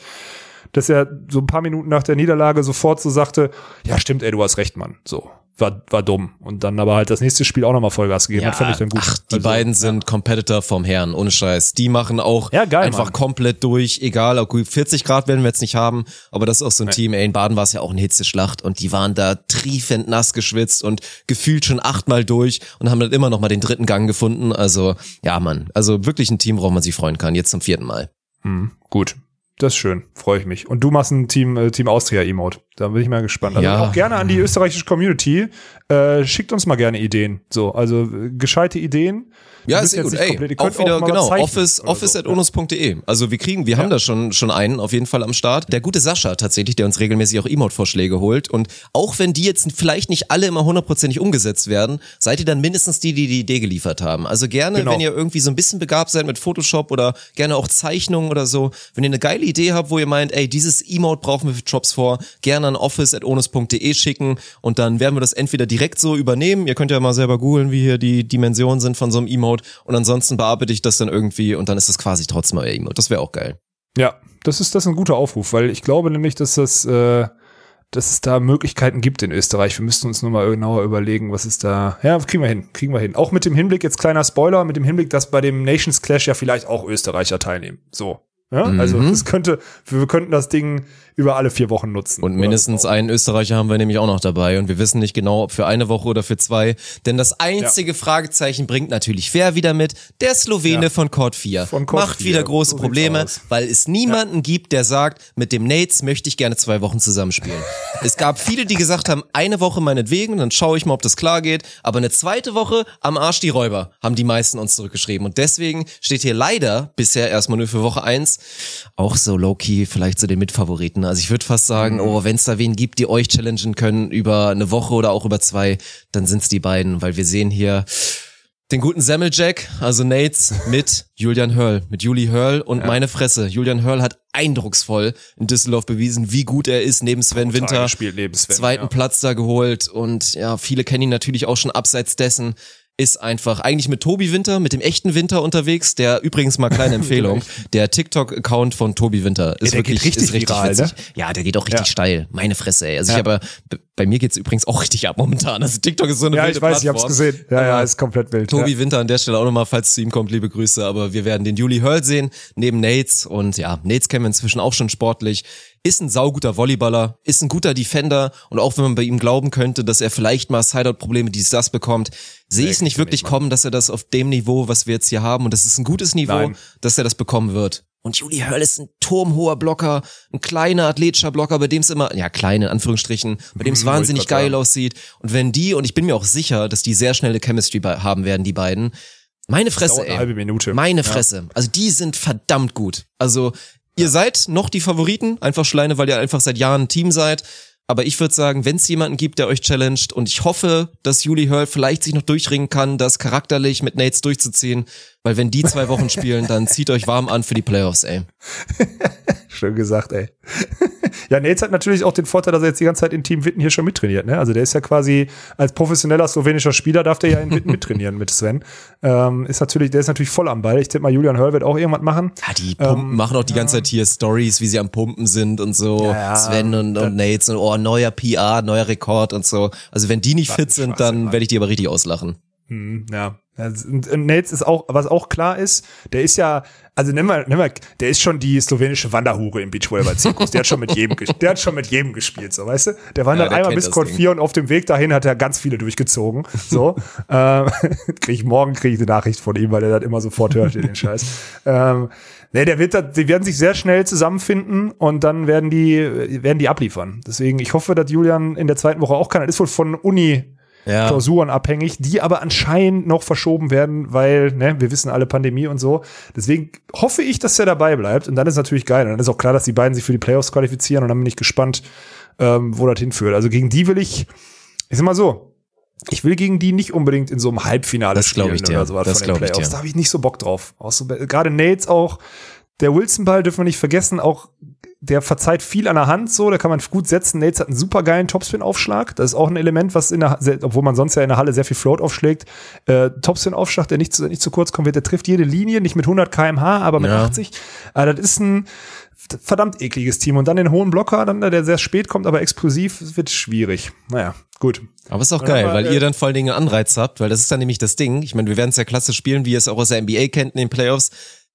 S2: dass er so ein paar Minuten nach der Niederlage sofort so sagte, ja, stimmt, ey, du hast recht, Mann. So, war, war dumm. Und dann aber halt das nächste Spiel auch nochmal Vollgas gegeben.
S1: Ja,
S2: das fand ich dann gut.
S1: Ach, die
S2: Also,
S1: beiden sind Competitor vom Herrn, ohne Scheiß. Die machen auch
S2: Ja, geil,
S1: einfach
S2: Mann.
S1: komplett durch, egal, auch gut, 40 Grad werden wir jetzt nicht haben, aber das ist auch so ein Team, ey, in Baden war es ja auch eine Hitzeschlacht und die waren da triefend nass geschwitzt und gefühlt schon achtmal durch und haben dann immer noch mal den dritten Gang gefunden, also, ja, Mann, also wirklich ein Team, worauf man sich freuen kann, jetzt zum vierten Mal.
S2: Mhm, gut. Das ist schön, freue ich mich. Und du machst ein Team, äh, Team Austria-Emote. Da bin ich mal gespannt. Also
S1: Ja.
S2: auch gerne an die österreichische Community. Äh, schickt uns mal gerne Ideen. So, also äh, gescheite Ideen.
S1: Ja, ist eh gut. Ey,
S2: komplett-
S1: auch wieder, genau, office, office
S2: so.
S1: at onus.de. Also wir kriegen, wir haben da schon, schon einen auf jeden Fall am Start. Der gute Sascha tatsächlich, der uns regelmäßig auch Emote-Vorschläge holt. Und auch wenn die jetzt vielleicht nicht alle immer hundertprozentig umgesetzt werden, seid ihr dann mindestens die, die die Idee geliefert haben. Also gerne,
S2: Genau.
S1: wenn ihr irgendwie so ein bisschen begabt seid mit Photoshop oder gerne auch Zeichnungen oder so, wenn ihr eine geile Idee habt, wo ihr meint, ey, dieses Emote brauchen wir für Jobs vor, gerne an office at onus.de schicken und dann werden wir das entweder direkt so übernehmen. Ihr könnt ja mal selber googeln, wie hier die Dimensionen sind von so einem Emote und ansonsten bearbeite ich das dann irgendwie und dann ist das quasi trotzdem euer Emote. Das wäre auch geil.
S2: Ja, das ist, das ist ein guter Aufruf, weil ich glaube nämlich, dass das, äh, dass es da Möglichkeiten gibt in Österreich. Wir müssten uns nur mal genauer überlegen, was ist da. Ja, kriegen wir hin, kriegen wir hin. Auch mit dem Hinblick, jetzt kleiner Spoiler, mit dem Hinblick, dass bei dem Nations Clash ja vielleicht auch Österreicher teilnehmen. So. Ja? Also
S1: Mhm.
S2: es könnte, wir könnten das Ding über alle vier Wochen nutzen.
S1: Und mindestens
S2: so.
S1: einen Österreicher haben wir nämlich auch noch dabei. Und wir wissen nicht genau, ob für eine Woche oder für zwei. Denn das einzige Fragezeichen bringt natürlich wer wieder mit? Der Slowene
S2: Ja.
S1: von Court 4.
S2: Von Court
S1: Macht
S2: 4.
S1: wieder große
S2: So
S1: Probleme, weil es niemanden gibt, der sagt, mit dem Nates möchte ich gerne zwei Wochen zusammenspielen. es gab viele, die gesagt haben, eine Woche meinetwegen, dann schaue ich mal, ob das klar geht. Aber eine zweite Woche am Arsch die Räuber, haben die meisten uns zurückgeschrieben. Und deswegen steht hier leider bisher erstmal nur für Woche eins auch so low-key vielleicht zu den Mitfavoriten. Also ich würde fast sagen,
S2: Mhm.
S1: oh, wenn es da wen gibt, die euch challengen können über eine Woche oder auch über zwei, dann sind's die beiden, weil wir sehen hier den guten Semmeljack, also Nates mit Julian Hörl, mit Juli Hörl und meine Fresse. Julian Hörl hat eindrucksvoll in Düsseldorf bewiesen, wie gut er ist neben Sven Winter.
S2: gespielt neben Sven,
S1: zweiten
S2: ja.
S1: Platz da geholt und ja, viele kennen ihn natürlich auch schon abseits dessen. Ist einfach eigentlich mit Tobi Winter, mit dem echten Winter unterwegs, der übrigens mal kleine Empfehlung, der TikTok-Account von Tobi Winter ist
S2: geht
S1: wirklich,
S2: richtig
S1: ist richtig
S2: viral, ne?
S1: Ja, der geht auch richtig
S2: Ja.
S1: steil. Meine Fresse, ey. Also
S2: Ja.
S1: ich aber, b- bei mir geht's übrigens auch richtig ab momentan. Also TikTok ist so eine
S2: Ja,
S1: wilde
S2: ich weiß, ich hab's
S1: Plattform.
S2: gesehen. Ja, ja, ist komplett wild.
S1: Tobi
S2: ja.
S1: Winter an der Stelle auch nochmal, falls es zu ihm kommt, liebe Grüße. Aber wir werden den Juli Hurl sehen, neben Nates. Und ja, Nates kennen wir inzwischen auch schon sportlich. Ist ein sauguter Volleyballer, ist ein guter Defender. Und auch wenn man bei ihm glauben könnte, dass er vielleicht mal Sideout-Probleme, dies, das bekommt, sehe ich es nicht wirklich kommen, dass er das auf dem Niveau, was wir jetzt hier haben, und das ist ein gutes Niveau,
S2: Nein.
S1: dass er das bekommen wird. Und Juli Hurl ist ein turmhoher Blocker, ein kleiner athletischer Blocker, bei dem es immer, ja, klein in Anführungsstrichen, bei dem es wahnsinnig geil aussieht. Und wenn die, und ich bin mir auch sicher, dass die sehr schnelle Chemistry haben werden, die beiden. Meine Fresse,
S2: dauert eine
S1: ey.
S2: halbe Minute.
S1: Meine
S2: Ja.
S1: Fresse. Also die sind verdammt gut. Also ihr seid noch die Favoriten, einfach Schleine, weil ihr einfach seit Jahren ein Team seid. Aber ich würde sagen, wenn es jemanden gibt, der euch challenged, und ich hoffe, dass Juli Hurl vielleicht sich noch durchringen kann, das charakterlich mit Nates durchzuziehen, weil wenn die zwei Wochen spielen, dann zieht euch warm an für die Playoffs, ey.
S2: Schön gesagt, ey. ja, Nates hat natürlich auch den Vorteil, dass er jetzt die ganze Zeit in Team Witten hier schon mittrainiert. Ne? Also der ist ja quasi als professioneller slowenischer Spieler darf der ja in Witten mittrainieren mit Sven. Ähm, ist natürlich, der ist natürlich voll am Ball. Ich tippe mal, Julian Hörl wird auch irgendwas machen.
S1: Ja, die pumpen, machen auch die ganze Zeit hier Stories, wie sie am Pumpen sind und so.
S2: Ja, ja.
S1: Sven und, und Nates und oh, neuer PR, neuer Rekord und so. Also wenn die nicht fit sind, dann werde ich die aber richtig auslachen.
S2: Hm, ja. Also, Und und Nates ist auch, was auch klar ist, der ist ja, also nimm mal, nimm mal, der ist schon die slowenische Wanderhure im Beachvolleyball-Zirkus. Der hat schon mit jedem, der hat schon mit jedem gespielt, so, weißt du? Der wandert
S1: der
S2: einmal bis Court
S1: Ding.
S2: 4 und auf dem Weg dahin hat er ganz viele durchgezogen, so. ähm, krieg ich, morgen kriege ich eine Nachricht von ihm, weil er das immer sofort hört, den Scheiß. Ähm, Nee, der wird da, die werden sich sehr schnell zusammenfinden und dann werden die, werden die abliefern. Deswegen, ich hoffe, dass Julian in der zweiten Woche auch kann. Das ist wohl von Uni,
S1: Ja.
S2: Klausuren abhängig, die aber anscheinend noch verschoben werden, weil, ne, wir wissen alle Pandemie und so. Deswegen hoffe ich, dass er dabei bleibt. Und dann ist natürlich geil. Und dann ist auch klar, dass die beiden sich für die Playoffs qualifizieren. Und dann bin ich gespannt, ähm, wo das hinführt. Also gegen die will ich, ich sag mal so, ich will gegen die nicht unbedingt in so einem Halbfinale
S1: Das glaub ich
S2: spielen
S1: dir.
S2: oder sowas
S1: Das
S2: von den
S1: glaub ich
S2: Playoffs.
S1: dir.
S2: Da habe ich nicht so Bock drauf. So, gerade Nates auch, der Wilson-Ball dürfen wir nicht vergessen, auch der verzeiht viel an der Hand, so, da kann man gut setzen. Nates hat einen super geilen Topspin-Aufschlag. Das ist auch ein Element, was in der, obwohl man sonst ja in der Halle sehr viel Float aufschlägt. Äh, Topspin-Aufschlag, der nicht zu, nicht zu kurz kommt wird, der trifft jede Linie, nicht mit 100 kmh, aber mit
S1: Ja.
S2: 80. Also das ist ein verdammt ekliges Team. Und dann den hohen Blocker, dann der sehr spät kommt, aber explosiv, wird schwierig. Naja, gut.
S1: Aber ist auch geil,
S2: aber,
S1: weil
S2: äh,
S1: ihr dann vor allen Dingen einen Anreiz habt, weil das ist dann nämlich das Ding. Ich meine, wir werden es ja klasse spielen, wie ihr es auch aus der NBA kennt in den Playoffs.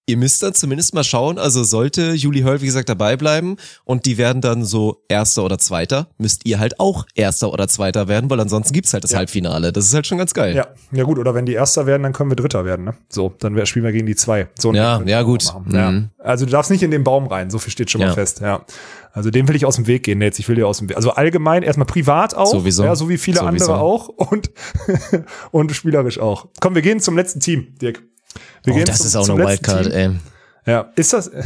S1: Ihr müsst dann zumindest mal schauen, also sollte Juli Höll, wie gesagt, dabei bleiben und die werden dann so Erster oder Zweiter, müsst ihr halt auch Erster oder Zweiter werden, weil ansonsten gibt's halt das Halbfinale. Das ist halt schon ganz geil.
S2: Ja, ja gut, oder wenn die Erster werden, dann können wir Dritter werden, ne? So, dann spielen wir gegen die zwei. So
S1: Ja, ja, gut.
S2: machen. Ja.
S1: Mhm.
S2: Also du darfst nicht in den Baum rein, so viel steht schon mal
S1: Ja.
S2: fest, ja. Also dem will ich aus dem Weg gehen jetzt. Ich will dir aus dem Weg. Also allgemein erstmal privat auch,
S1: Sowieso.
S2: ja, so wie viele
S1: Sowieso.
S2: andere auch und und spielerisch auch. Komm, wir gehen zum letzten Team, Dirk. Wir
S1: Oh, das ist auch eine Wildcard, ey.
S2: Ja, ist das, äh,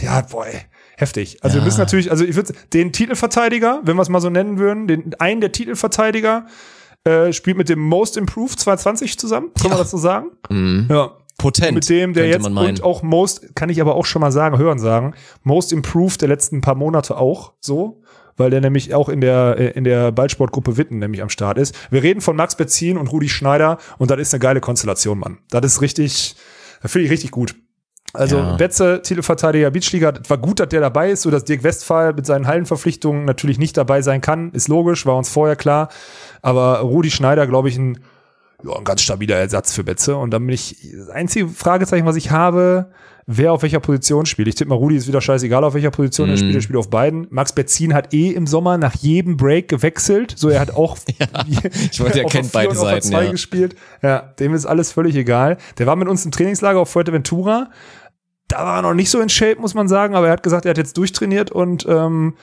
S2: ja, boah, ey, heftig. Also wir
S1: Ja.
S2: müssen natürlich, also ich würde den Titelverteidiger, wenn wir es mal so nennen würden, den einen der Titelverteidiger äh, spielt mit dem Most Improved 220 zusammen, kann man das so sagen?
S1: Mhm.
S2: Ja.
S1: Potent,
S2: Mit dem, der jetzt und auch Most, kann ich aber auch schon mal sagen, hören sagen, Most Improved der letzten paar Monate auch so, weil der nämlich auch in der, äh, in der Ballsportgruppe Witten nämlich am Start ist. Wir reden von Max Betzin und Rudi Schneider und das ist eine geile Konstellation, Mann. Das ist richtig, das finde ich richtig gut. Also
S1: Ja.
S2: Betze, Titelverteidiger Beachliga, war gut, dass der dabei ist, so dass Dirk Westphal mit seinen Hallenverpflichtungen natürlich nicht dabei sein kann, ist logisch, war uns vorher klar. Aber Rudi Schneider, glaube ich, ein ja, ein ganz stabiler Ersatz für Betze. Und dann bin ich, das einzige Fragezeichen, was ich habe, wer auf welcher Position spielt. Ich tippe mal, Rudi ist wieder scheißegal, auf welcher Position er spielt. Er spielt auf beiden. Max Betzin hat eh im Sommer nach jedem Break gewechselt. So, er hat auch,
S1: ich wollte, er
S2: auf
S1: kennt beide Seiten, ja.
S2: gespielt. Ja, dem ist alles völlig egal. Der war mit uns im Trainingslager auf Fuerteventura. Da war er noch nicht so in Shape, muss man sagen, aber er hat gesagt, er hat jetzt durchtrainiert und ähm,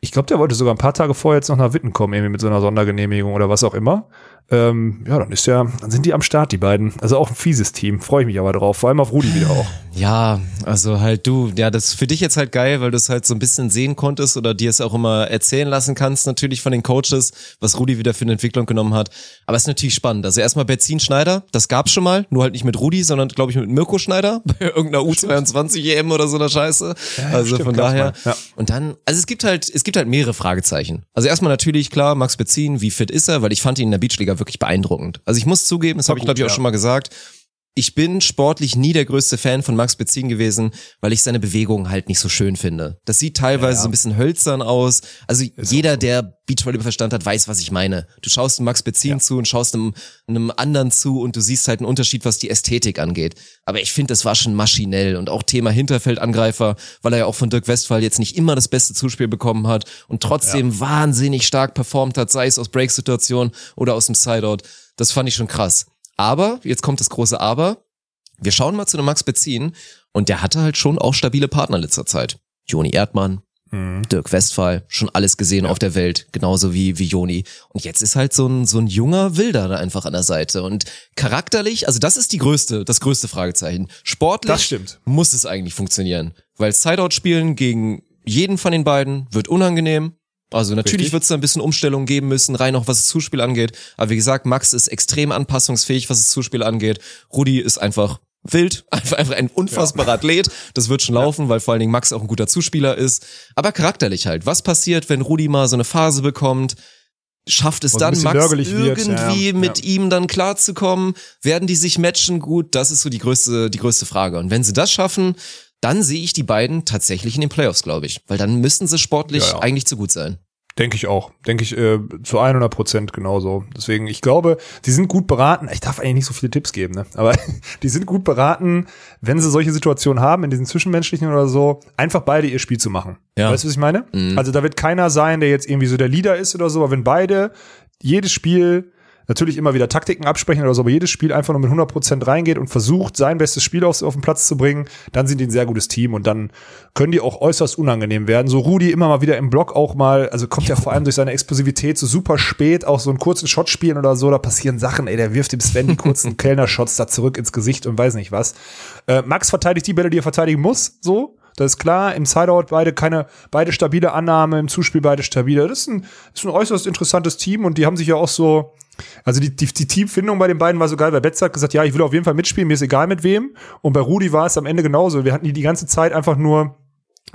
S2: ich glaube, der wollte sogar ein paar Tage vorher jetzt noch nach Witten kommen, irgendwie mit so einer Sondergenehmigung oder was auch immer. Ähm, ja, dann ist ja, dann sind die am Start, die beiden. Also auch ein fieses Team. Freue ich mich aber drauf. Vor allem auf Rudi wieder auch.
S1: Ja, also halt du, ja, das ist für dich jetzt halt geil, weil du es halt so ein bisschen sehen konntest oder dir es auch immer erzählen lassen kannst, natürlich von den Coaches, was Rudi wieder für eine Entwicklung genommen hat. Aber es ist natürlich spannend. Also erstmal Benzin Schneider, das gab's schon mal, nur halt nicht mit Rudi, sondern glaube ich mit Mirko Schneider bei irgendeiner U22 EM oder so einer Scheiße. also
S2: stimmt,
S1: von daher.
S2: ja.
S1: Und dann, also es gibt halt, es gibt halt mehrere Fragezeichen. Also erstmal natürlich klar, Max Bezin, wie fit ist er, weil ich fand ihn in der Beachliga wirklich beeindruckend. Also ich muss zugeben, das habe ich glaube ich auch
S2: ja.
S1: schon mal gesagt, ich bin sportlich nie der größte Fan von Max Bezin gewesen, weil ich seine Bewegungen halt nicht so schön finde. Das sieht teilweise so ein bisschen hölzern aus. Also jeder, der Beachvolleyball verstand hat, weiß, was ich meine. Du schaust Max Bezin zu und schaust einem, einem anderen zu und du siehst halt einen Unterschied, was die Ästhetik angeht. Aber ich finde, das war schon maschinell und auch Thema Hinterfeldangreifer, weil er ja auch von Dirk Westphal jetzt nicht immer das beste Zuspiel bekommen hat und trotzdem wahnsinnig stark performt hat, sei es aus Breaksituationen oder aus dem Sideout. Das fand ich schon krass. Aber, jetzt kommt das große Aber, wir schauen mal zu dem Max Bezin und der hatte halt schon auch stabile Partner in letzter Zeit. Joni Erdmann, Dirk Westphal, schon alles gesehen auf der Welt, genauso wie, wie Joni. Und jetzt ist halt so ein, so ein junger Wilder da einfach an der Seite. Und charakterlich, also das ist die größte, das größte Fragezeichen. Sportlich
S2: Das stimmt.
S1: muss es eigentlich funktionieren. Weil Sideout spielen gegen jeden von den beiden wird unangenehm. Also natürlich wird es da ein bisschen Umstellung geben müssen, rein auch was das Zuspiel angeht. Aber wie gesagt, Max ist extrem anpassungsfähig, was das Zuspiel angeht. Rudi ist einfach wild, einfach, einfach ein unfassbarer Athlet. Das wird schon laufen, weil vor allen Dingen Max auch ein guter Zuspieler ist. Aber charakterlich halt. Was passiert, wenn Rudi mal so eine Phase bekommt? Schafft es dann Max irgendwie
S2: ja, ja.
S1: mit ihm dann klarzukommen? Werden die sich matchen gut? Das ist so die größte, die größte Frage. Und wenn sie das schaffen, dann sehe ich die beiden tatsächlich in den Playoffs, glaube ich. Weil dann müssten sie sportlich
S2: Ja, ja.
S1: eigentlich zu gut sein.
S2: Denke ich auch. Denke ich äh, zu 100 Prozent genauso. Deswegen, ich glaube, die sind gut beraten. Ich darf eigentlich nicht so viele Tipps geben, ne? aber die sind gut beraten, wenn sie solche Situationen haben, in diesen zwischenmenschlichen oder so, einfach beide ihr Spiel zu machen.
S1: Ja.
S2: Weißt du, was ich meine?
S1: Mhm.
S2: Also da wird keiner sein, der jetzt irgendwie so der Leader ist oder so, aber wenn beide jedes Spiel natürlich immer wieder Taktiken absprechen oder so, aber jedes Spiel einfach nur mit 100% reingeht und versucht, sein bestes Spiel auf, auf den Platz zu bringen, dann sind die ein sehr gutes Team und dann können die auch äußerst unangenehm werden. So Rudi immer mal wieder im Block auch mal, also kommt ja vor allem durch seine Explosivität so super spät, auch so einen kurzen Shot spielen oder so, da passieren Sachen, ey, der wirft dem Sven die kurzen Kellner-Shots da zurück ins Gesicht und weiß nicht was. Äh, Max verteidigt die Bälle, die er verteidigen muss, so. Das ist klar, im Sideout beide keine, beide stabile Annahme, im Zuspiel beide stabile. Das ist ein, ist ein äußerst interessantes Team und die haben sich ja auch so, also die, die, die Teamfindung bei den beiden war so geil, weil Betz hat gesagt, ja, ich will auf jeden Fall mitspielen, mir ist egal mit wem. Und bei Rudi war es am Ende genauso. Wir hatten die die ganze Zeit einfach nur,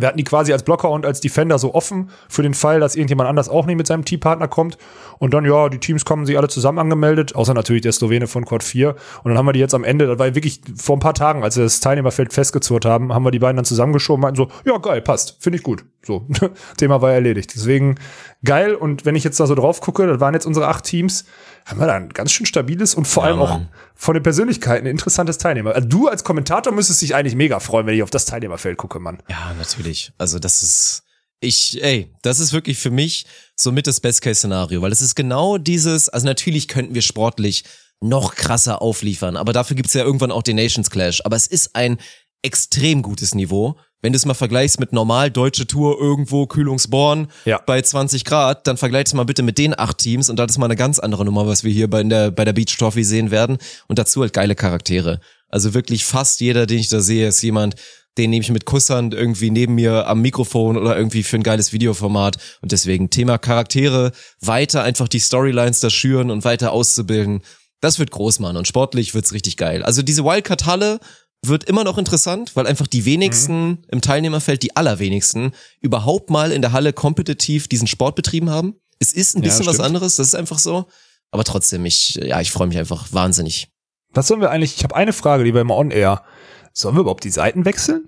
S2: wir hatten die quasi als Blocker und als Defender so offen für den Fall, dass irgendjemand anders auch nicht mit seinem Teampartner kommt. Und dann, ja, die Teams kommen sich alle zusammen angemeldet, außer natürlich der Slowene von Quad 4. Und dann haben wir die jetzt am Ende, das war wirklich vor ein paar Tagen, als wir das Teilnehmerfeld festgezurrt haben, haben wir die beiden dann zusammengeschoben, meinten so, ja, geil, passt, finde ich gut. So, Thema war erledigt. Deswegen geil. Und wenn ich jetzt da so drauf gucke, das waren jetzt unsere acht Teams, haben wir da ein ganz schön stabiles und vor
S1: Ja,
S2: allem auch
S1: Mann.
S2: von den Persönlichkeiten ein interessantes Teilnehmer. Also du als Kommentator müsstest dich eigentlich mega freuen, wenn ich auf das Teilnehmerfeld gucke, Mann.
S1: Ja, natürlich. Also das ist, ich, ey, das ist wirklich für mich somit das Best-Case-Szenario, weil es ist genau dieses, also natürlich könnten wir sportlich noch krasser aufliefern, aber dafür gibt's ja irgendwann auch den Nations Clash. Aber es ist ein extrem gutes Niveau. Wenn du es mal vergleichst mit normal deutsche Tour irgendwo Kühlungsborn
S2: Ja.
S1: bei 20 Grad, dann vergleich es mal bitte mit den acht Teams und das ist mal eine ganz andere Nummer, was wir hier bei der, bei der Beach Trophy sehen werden. Und dazu halt geile Charaktere. Also wirklich fast jeder, den ich da sehe, ist jemand, den nehme ich mit Kusshand irgendwie neben mir am Mikrofon oder irgendwie für ein geiles Videoformat. Und deswegen Thema Charaktere, weiter einfach die Storylines da schüren und weiter auszubilden. Das wird groß, Mann. Und sportlich wird's richtig geil. Also diese Wildcard-Halle wird immer noch interessant, weil einfach die wenigsten im Teilnehmerfeld, die allerwenigsten, überhaupt mal in der Halle kompetitiv diesen Sport betrieben haben. Es ist ein
S2: Ja,
S1: bisschen was
S2: stimmt.
S1: anderes, das ist einfach so. Aber trotzdem, ich, ja, ich freue mich einfach wahnsinnig.
S2: Was sollen wir eigentlich? Ich habe eine Frage, die wir immer on air. Sollen wir überhaupt die Seiten wechseln?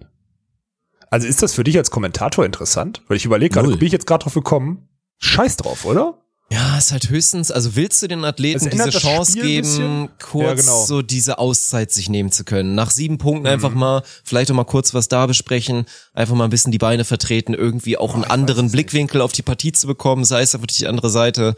S2: Also ist das für dich als Kommentator interessant? Weil ich überlege gerade, bin ich jetzt gerade drauf gekommen? Scheiß drauf, oder?
S1: Ja, ist halt höchstens, also willst du den Athleten diese Chance geben, kurz
S2: Ja, genau.
S1: so diese Auszeit sich nehmen zu können? Nach sieben Punkten
S2: Mhm.
S1: einfach mal, vielleicht auch mal kurz was da besprechen, einfach mal ein bisschen die Beine vertreten, irgendwie auch einen anderen Blickwinkel auf die Partie zu bekommen, sei es einfach die andere Seite.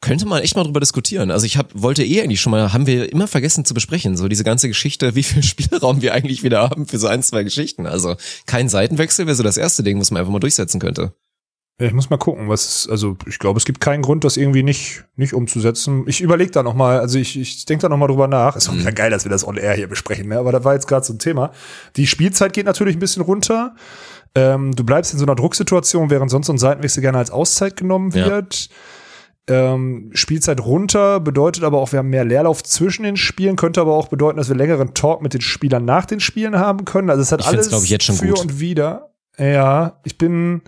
S1: Könnte man echt mal drüber diskutieren. Also ich hab, wollte eh eigentlich schon mal, haben wir immer vergessen zu besprechen, so diese ganze Geschichte, wie viel Spielraum wir eigentlich wieder haben für so ein, zwei Geschichten. Also kein Seitenwechsel wäre so das erste Ding, was man einfach mal durchsetzen könnte.
S2: Ja, ich muss mal gucken, was ist, also ich glaube, es gibt keinen Grund, das irgendwie nicht, nicht umzusetzen. Ich überlege da nochmal, also ich, ich denke da nochmal drüber nach. Ist auch wieder geil, dass wir das on air hier besprechen, ne? aber da war jetzt gerade so ein Thema. Die Spielzeit geht natürlich ein bisschen runter. Ähm, du bleibst in so einer Drucksituation, während sonst so ein Seitenwechsel gerne als Auszeit genommen
S1: Ja.
S2: wird. Ähm, Spielzeit runter bedeutet aber auch, wir haben mehr Leerlauf zwischen den Spielen, könnte aber auch bedeuten, dass wir längeren Talk mit den Spielern nach den Spielen haben können. Also es hat
S1: Ich
S2: alles
S1: ich, jetzt schon
S2: für
S1: gut.
S2: und wieder. Ja, ich bin,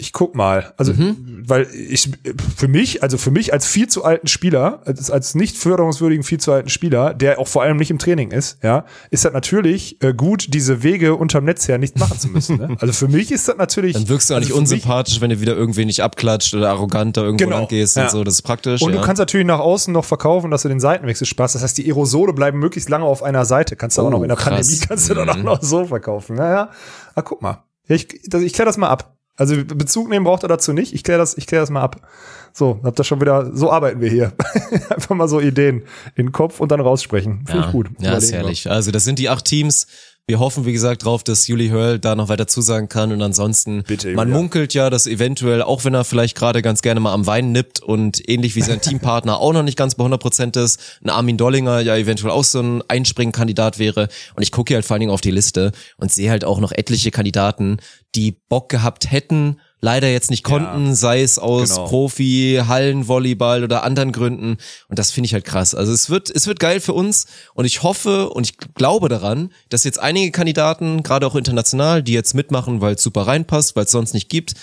S2: ich guck mal. Also,
S1: Mhm.
S2: weil ich, für mich, also für mich als viel zu alten Spieler, als, als nicht förderungswürdigen viel zu alten Spieler, der auch vor allem nicht im Training ist, ja, ist das natürlich äh, gut, diese Wege unterm Netz her nicht machen zu müssen. Ne? Also für mich ist das natürlich.
S1: Dann wirkst du auch nicht
S2: also für mich-
S1: unsympathisch, wenn du wieder irgendwie nicht abklatscht oder arrogant da irgendwo
S2: Genau,
S1: lang gehst
S2: ja.
S1: und so. Das ist praktisch.
S2: Und
S1: ja.
S2: du kannst natürlich nach außen noch verkaufen, dass du den Seitenwechsel sparst. Das heißt, die Aerosole bleiben möglichst lange auf einer Seite. Kannst du auch
S1: Oh,
S2: noch in der
S1: krass.
S2: Pandemie, kannst du dann auch
S1: Mhm.
S2: noch so verkaufen. Naja, ah, guck mal. Ja, ich das, ich kläre das mal ab. Also Bezug nehmen braucht er dazu nicht. Ich kläre das, ich klär das mal ab. So, habt ihr schon wieder, so arbeiten wir hier. Einfach mal so Ideen in den Kopf und dann raussprechen. Finde
S1: ja.
S2: ich gut.
S1: Ja, ist herrlich. Also das sind die acht Teams. Wir hoffen, wie gesagt, drauf, dass Juli Hörl da noch weiter zusagen kann. Und ansonsten,
S2: Bitte,
S1: man munkelt ja, dass eventuell, auch wenn er vielleicht gerade ganz gerne mal am Wein nippt und ähnlich wie sein Teampartner auch noch nicht ganz bei 100 Prozent ist, ein Armin Dollinger ja eventuell auch so ein Einspringkandidat wäre. Und ich gucke hier halt vor allen Dingen auf die Liste und sehe halt auch noch etliche Kandidaten, die Bock gehabt hätten, leider jetzt nicht konnten, sei es aus
S2: genau.
S1: Profi, Hallenvolleyball oder anderen Gründen. Und das finde ich halt krass. Also es wird, es wird geil für uns und ich hoffe und ich glaube daran, dass jetzt einige Kandidaten, gerade auch international, die jetzt mitmachen, weil es super reinpasst, weil es sonst nicht gibt,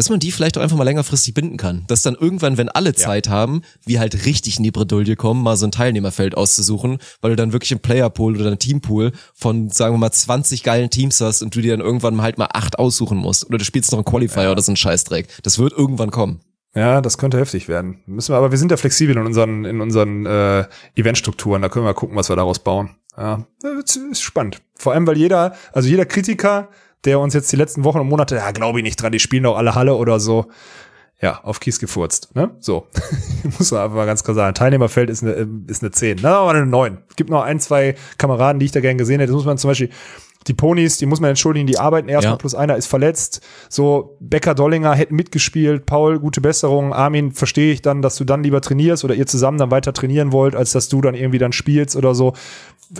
S1: dass man die vielleicht auch einfach mal längerfristig binden kann. Dass dann irgendwann, wenn alle Zeit haben, wir halt richtig in die Bredouille kommen, mal so ein Teilnehmerfeld auszusuchen, weil du dann wirklich einen Playerpool oder einen Teampool von, sagen wir mal, 20 geilen Teams hast und du dir dann irgendwann halt mal acht aussuchen musst. Oder du spielst noch einen Qualifier oder so einen Scheißdreck. Das wird irgendwann kommen.
S2: Ja, das könnte heftig werden. Müssen wir, aber wir sind ja flexibel in unseren, in unseren äh, Eventstrukturen. Da können wir gucken, was wir daraus bauen. Ja, das ist spannend. Vor allem, weil jeder, also jeder Kritiker, der uns jetzt die letzten Wochen und Monate, ja, glaube ich nicht dran, die spielen doch alle Halle oder so. Ja, auf Kies gefurzt, ne? So. Muss man einfach mal ganz klar sagen. Teilnehmerfeld ist eine, ähm, ist eine 10. Na, aber eine 9. Gibt noch ein, zwei Kameraden, die ich da gern gesehen hätte. Das muss man zum Beispiel, die Ponys, die muss man entschuldigen, die arbeiten erstmal,
S1: Ja.
S2: plus einer ist verletzt. So, Becker Dollinger hätten mitgespielt, Paul, gute Besserung, Armin, verstehe ich dann, dass du dann lieber trainierst oder ihr zusammen dann weiter trainieren wollt, als dass du dann irgendwie dann spielst oder so.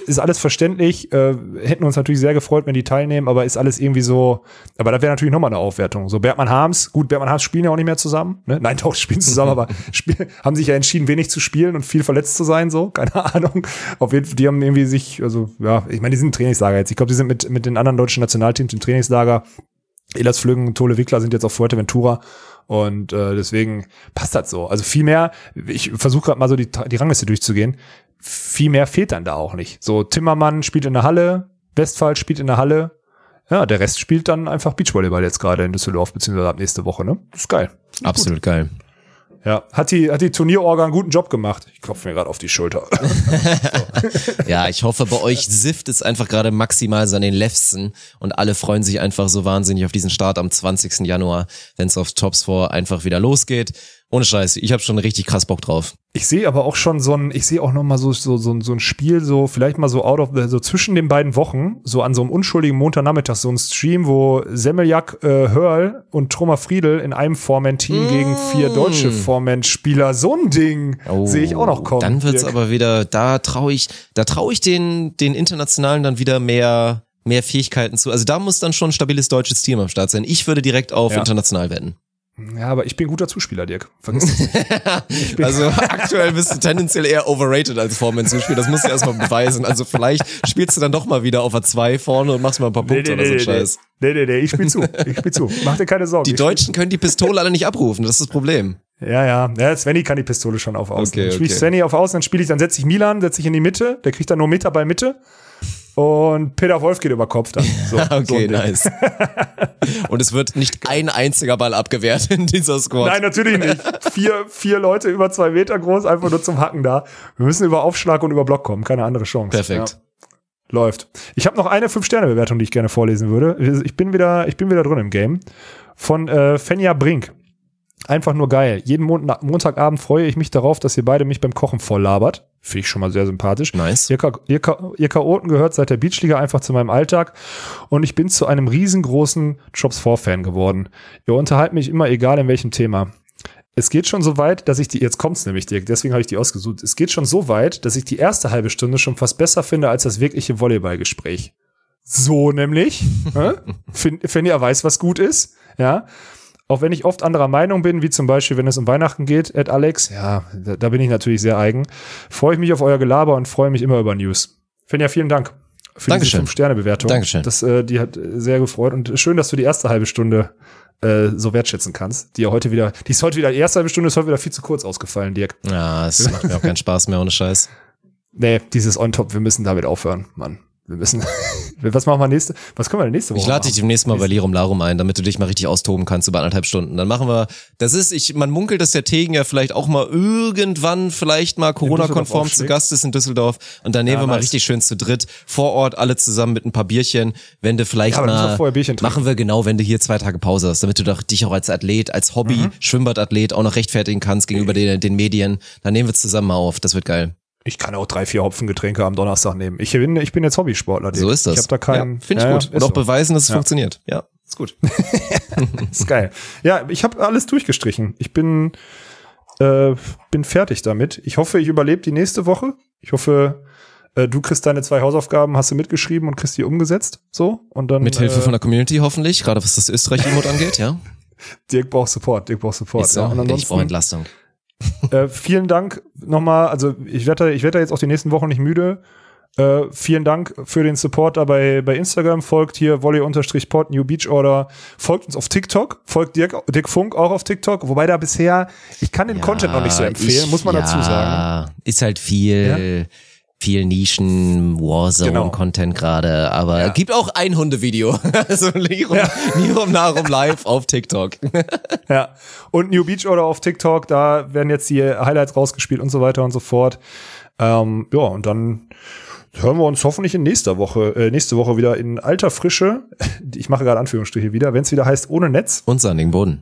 S2: Ist alles verständlich, äh, hätten uns natürlich sehr gefreut, wenn die teilnehmen, aber ist alles irgendwie so, aber da wäre natürlich nochmal eine Aufwertung. So Bergmann Harms, gut, Bergmann Harms spielen ja auch nicht mehr zusammen, ne? Nein, doch, spielen zusammen, aber spiel, haben sich ja entschieden, wenig zu spielen und viel verletzt zu sein, so, keine Ahnung. Auf jeden Fall, die haben irgendwie sich, also, ja, ich meine, die sind im Trainingslager jetzt. Ich glaube, die sind mit, mit den anderen deutschen Nationalteams im Trainingslager. Elas Flüggen und Tole Wickler sind jetzt auf Fuerteventura und äh, deswegen passt das so. Also viel mehr, ich versuche gerade mal so die, die Rangliste durchzugehen, viel mehr fehlt dann da auch nicht. So Timmermann spielt in der Halle, Westphal spielt in der Halle, ja, der Rest spielt dann einfach Beachvolleyball jetzt gerade in Düsseldorf, beziehungsweise ab nächste Woche, ne? Das ist geil.
S1: Absolut geil.
S2: Ja, hat die, hat die Turnierorga einen guten Job gemacht. Ich klopfe mir gerade auf die Schulter.
S1: Ja, ich hoffe, bei euch sifft es einfach gerade maximal so an den Lefsen und alle freuen sich einfach so wahnsinnig auf diesen Start am 20. Januar, wenn es auf Tops 4 einfach wieder losgeht. Ohne Scheiß, ich habe schon richtig krass Bock drauf.
S2: Ich sehe aber auch schon so ein, ich sehe auch noch mal so, so, so, so ein Spiel, so vielleicht mal so out of the, so zwischen den beiden Wochen, so an so einem unschuldigen Montagnachmittag, so ein Stream, wo Semmeljak, äh, Hörl und Troma Friedel in einem Foreman-Team gegen vier deutsche Foreman-Spieler, so ein Ding sehe ich auch noch kommen.
S1: Oh, Dann wird's
S2: Dirk.
S1: aber wieder, da traue ich, da traue ich den, den Internationalen dann wieder mehr, mehr Fähigkeiten zu. Also da muss dann schon ein stabiles deutsches Team am Start sein. Ich würde direkt auf
S2: Ja.
S1: international wetten.
S2: Ja, aber ich bin guter Zuspieler, Dirk. Vergiss das nicht.
S1: Also aktuell bist du tendenziell eher overrated als Foreman-Zuspieler. Das musst du erstmal beweisen. Also vielleicht spielst du dann doch mal wieder auf a 2 vorne und machst mal ein paar Punkte oder so einen Scheiß.
S2: nee, nee, nee, ich spiel zu. Ich spiel zu. Mach dir keine Sorgen.
S1: Die
S2: Ich spiel
S1: Deutschen können die Pistole alle nicht abrufen, das ist das Problem.
S2: Ja, ja. Ja, Svenny kann die Pistole schon auf Außen.
S1: Okay,
S2: dann spiele ich
S1: okay.
S2: Svenny auf Außen, dann spiele ich, dann setze ich Milan, setze ich in die Mitte, der kriegt dann nur Meter bei Mitte. Und Peter Wolf geht über Kopf dann. So, so ein
S1: Okay,
S2: Ding.
S1: nice. Und es wird nicht ein einziger Ball abgewehrt in dieser Squad.
S2: Nein, natürlich nicht. Vier, vier Leute über zwei Meter groß, einfach nur zum Hacken da. Wir müssen über Aufschlag und über Block kommen, keine andere Chance.
S1: Perfekt.
S2: Ja. Läuft. Ich habe noch eine Fünf-Sterne-Bewertung, die ich gerne vorlesen würde. Ich bin wieder, ich bin wieder drin im Game. Von äh, Fenja Brink. Einfach nur geil. Jeden Mon Montagabend freue ich mich darauf, dass ihr beide mich beim Kochen voll labert. Finde ich schon mal sehr sympathisch.
S1: Nice.
S2: Ihr, Ka ihr, Ka ihr Chaoten gehört seit der Beachliga einfach zu meinem Alltag und ich bin zu einem riesengroßen Jobs 4 Fan geworden. Ihr unterhaltet mich immer egal in welchem Thema. Es geht schon so weit, dass ich die, jetzt kommt's nämlich, Dirk, deswegen habe ich die ausgesucht. Es geht schon so weit, dass ich die erste halbe Stunde schon fast besser finde als das wirkliche Volleyballgespräch. So nämlich, hä? Fin- Finja weiß, was gut ist, ja. Auch wenn ich oft anderer Meinung bin, wie zum Beispiel, wenn es um Weihnachten geht, Ed Alex, ja, da, bin ich natürlich sehr eigen, freue ich mich auf euer Gelaber und freue mich immer über News. Finja, vielen Dank für
S1: Dankeschön.
S2: diese 5-Sterne-Bewertung.
S1: Dankeschön.
S2: Das, äh, die hat äh, sehr gefreut und schön, dass du die erste halbe Stunde äh, so wertschätzen kannst. Die ja heute wieder, die ist heute wieder, die erste halbe Stunde ist heute wieder viel zu kurz ausgefallen, Dirk.
S1: Ja, es macht mir auch keinen Spaß mehr ohne Scheiß.
S2: Nee, dieses On-Top, wir müssen damit aufhören, Mann. Wir müssen, was machen wir nächste, was können wir nächste Woche
S1: Ich lade dich demnächst mal bei Lirum Larum ein, damit du dich mal richtig austoben kannst über anderthalb Stunden. Dann machen wir, das ist, ich, man munkelt, dass der Tegen ja vielleicht auch mal irgendwann vielleicht mal Corona-konform zu. Gast ist in Düsseldorf. Und dann nehmen
S2: Ja,
S1: wir mal
S2: nice.
S1: richtig schön zu dritt vor Ort alle zusammen mit ein paar Bierchen. Wenn du vielleicht
S2: Ja,
S1: mal, machen wir genau, wenn du hier zwei Tage Pause hast, damit du doch dich auch als Athlet, als Hobby,
S2: Mhm.
S1: Schwimmbadathlet auch noch rechtfertigen kannst gegenüber den, den Medien. Dann nehmen wir zusammen mal auf. Das wird geil.
S2: Ich kann auch drei, vier Hopfengetränke am Donnerstag nehmen. Ich bin, ich bin jetzt Hobbysportler. Dirk.
S1: So ist das.
S2: Ich habe da keinen.
S1: ja, Finde ich
S2: Ja,
S1: gut. Und auch
S2: so.
S1: beweisen, dass es
S2: Ja.
S1: funktioniert. Ja, ist gut.
S2: ist geil. Ja, ich habe alles durchgestrichen. Ich bin, äh, bin fertig damit. Ich hoffe, ich überlebe die nächste Woche. Ich hoffe, äh, du kriegst deine zwei Hausaufgaben, hast du mitgeschrieben und kriegst die umgesetzt. So und dann.
S1: Mit Hilfe
S2: äh,
S1: von der Community hoffentlich, gerade was das Österreich-Emote angeht, ja.
S2: Dirk braucht Support. Dirk braucht Support.
S1: Ist so.
S2: ja. Und
S1: ich brauche Entlastung.
S2: Äh, vielen Dank nochmal. Also ich werde, ich werde jetzt auch die nächsten Wochen nicht müde. Äh, vielen Dank für den Support da bei, bei Instagram. Folgt hier volley-pod, New Beach Order. Folgt uns auf TikTok. Folgt Dirk, Dirk Funk auch auf TikTok. Wobei da bisher, ich kann den Content noch nicht so empfehlen,
S1: ich-
S2: muss man
S1: ja,
S2: dazu sagen.
S1: Ist halt viel, viel Nischen, Warzone-Content gerade, aber
S2: Genau. Ja.
S1: gibt auch ein Hundevideo. also Nirum, Nirum Narum live auf TikTok.
S2: Ja. Und New Beach Order auf TikTok, da werden jetzt die Highlights rausgespielt und so weiter und so fort. Ähm, ja, und dann hören wir uns hoffentlich in nächster Woche, äh, nächste Woche wieder in alter Frische. Ich mache gerade Anführungsstriche wieder, wenn es wieder heißt ohne Netz.
S1: Und sandigen Boden.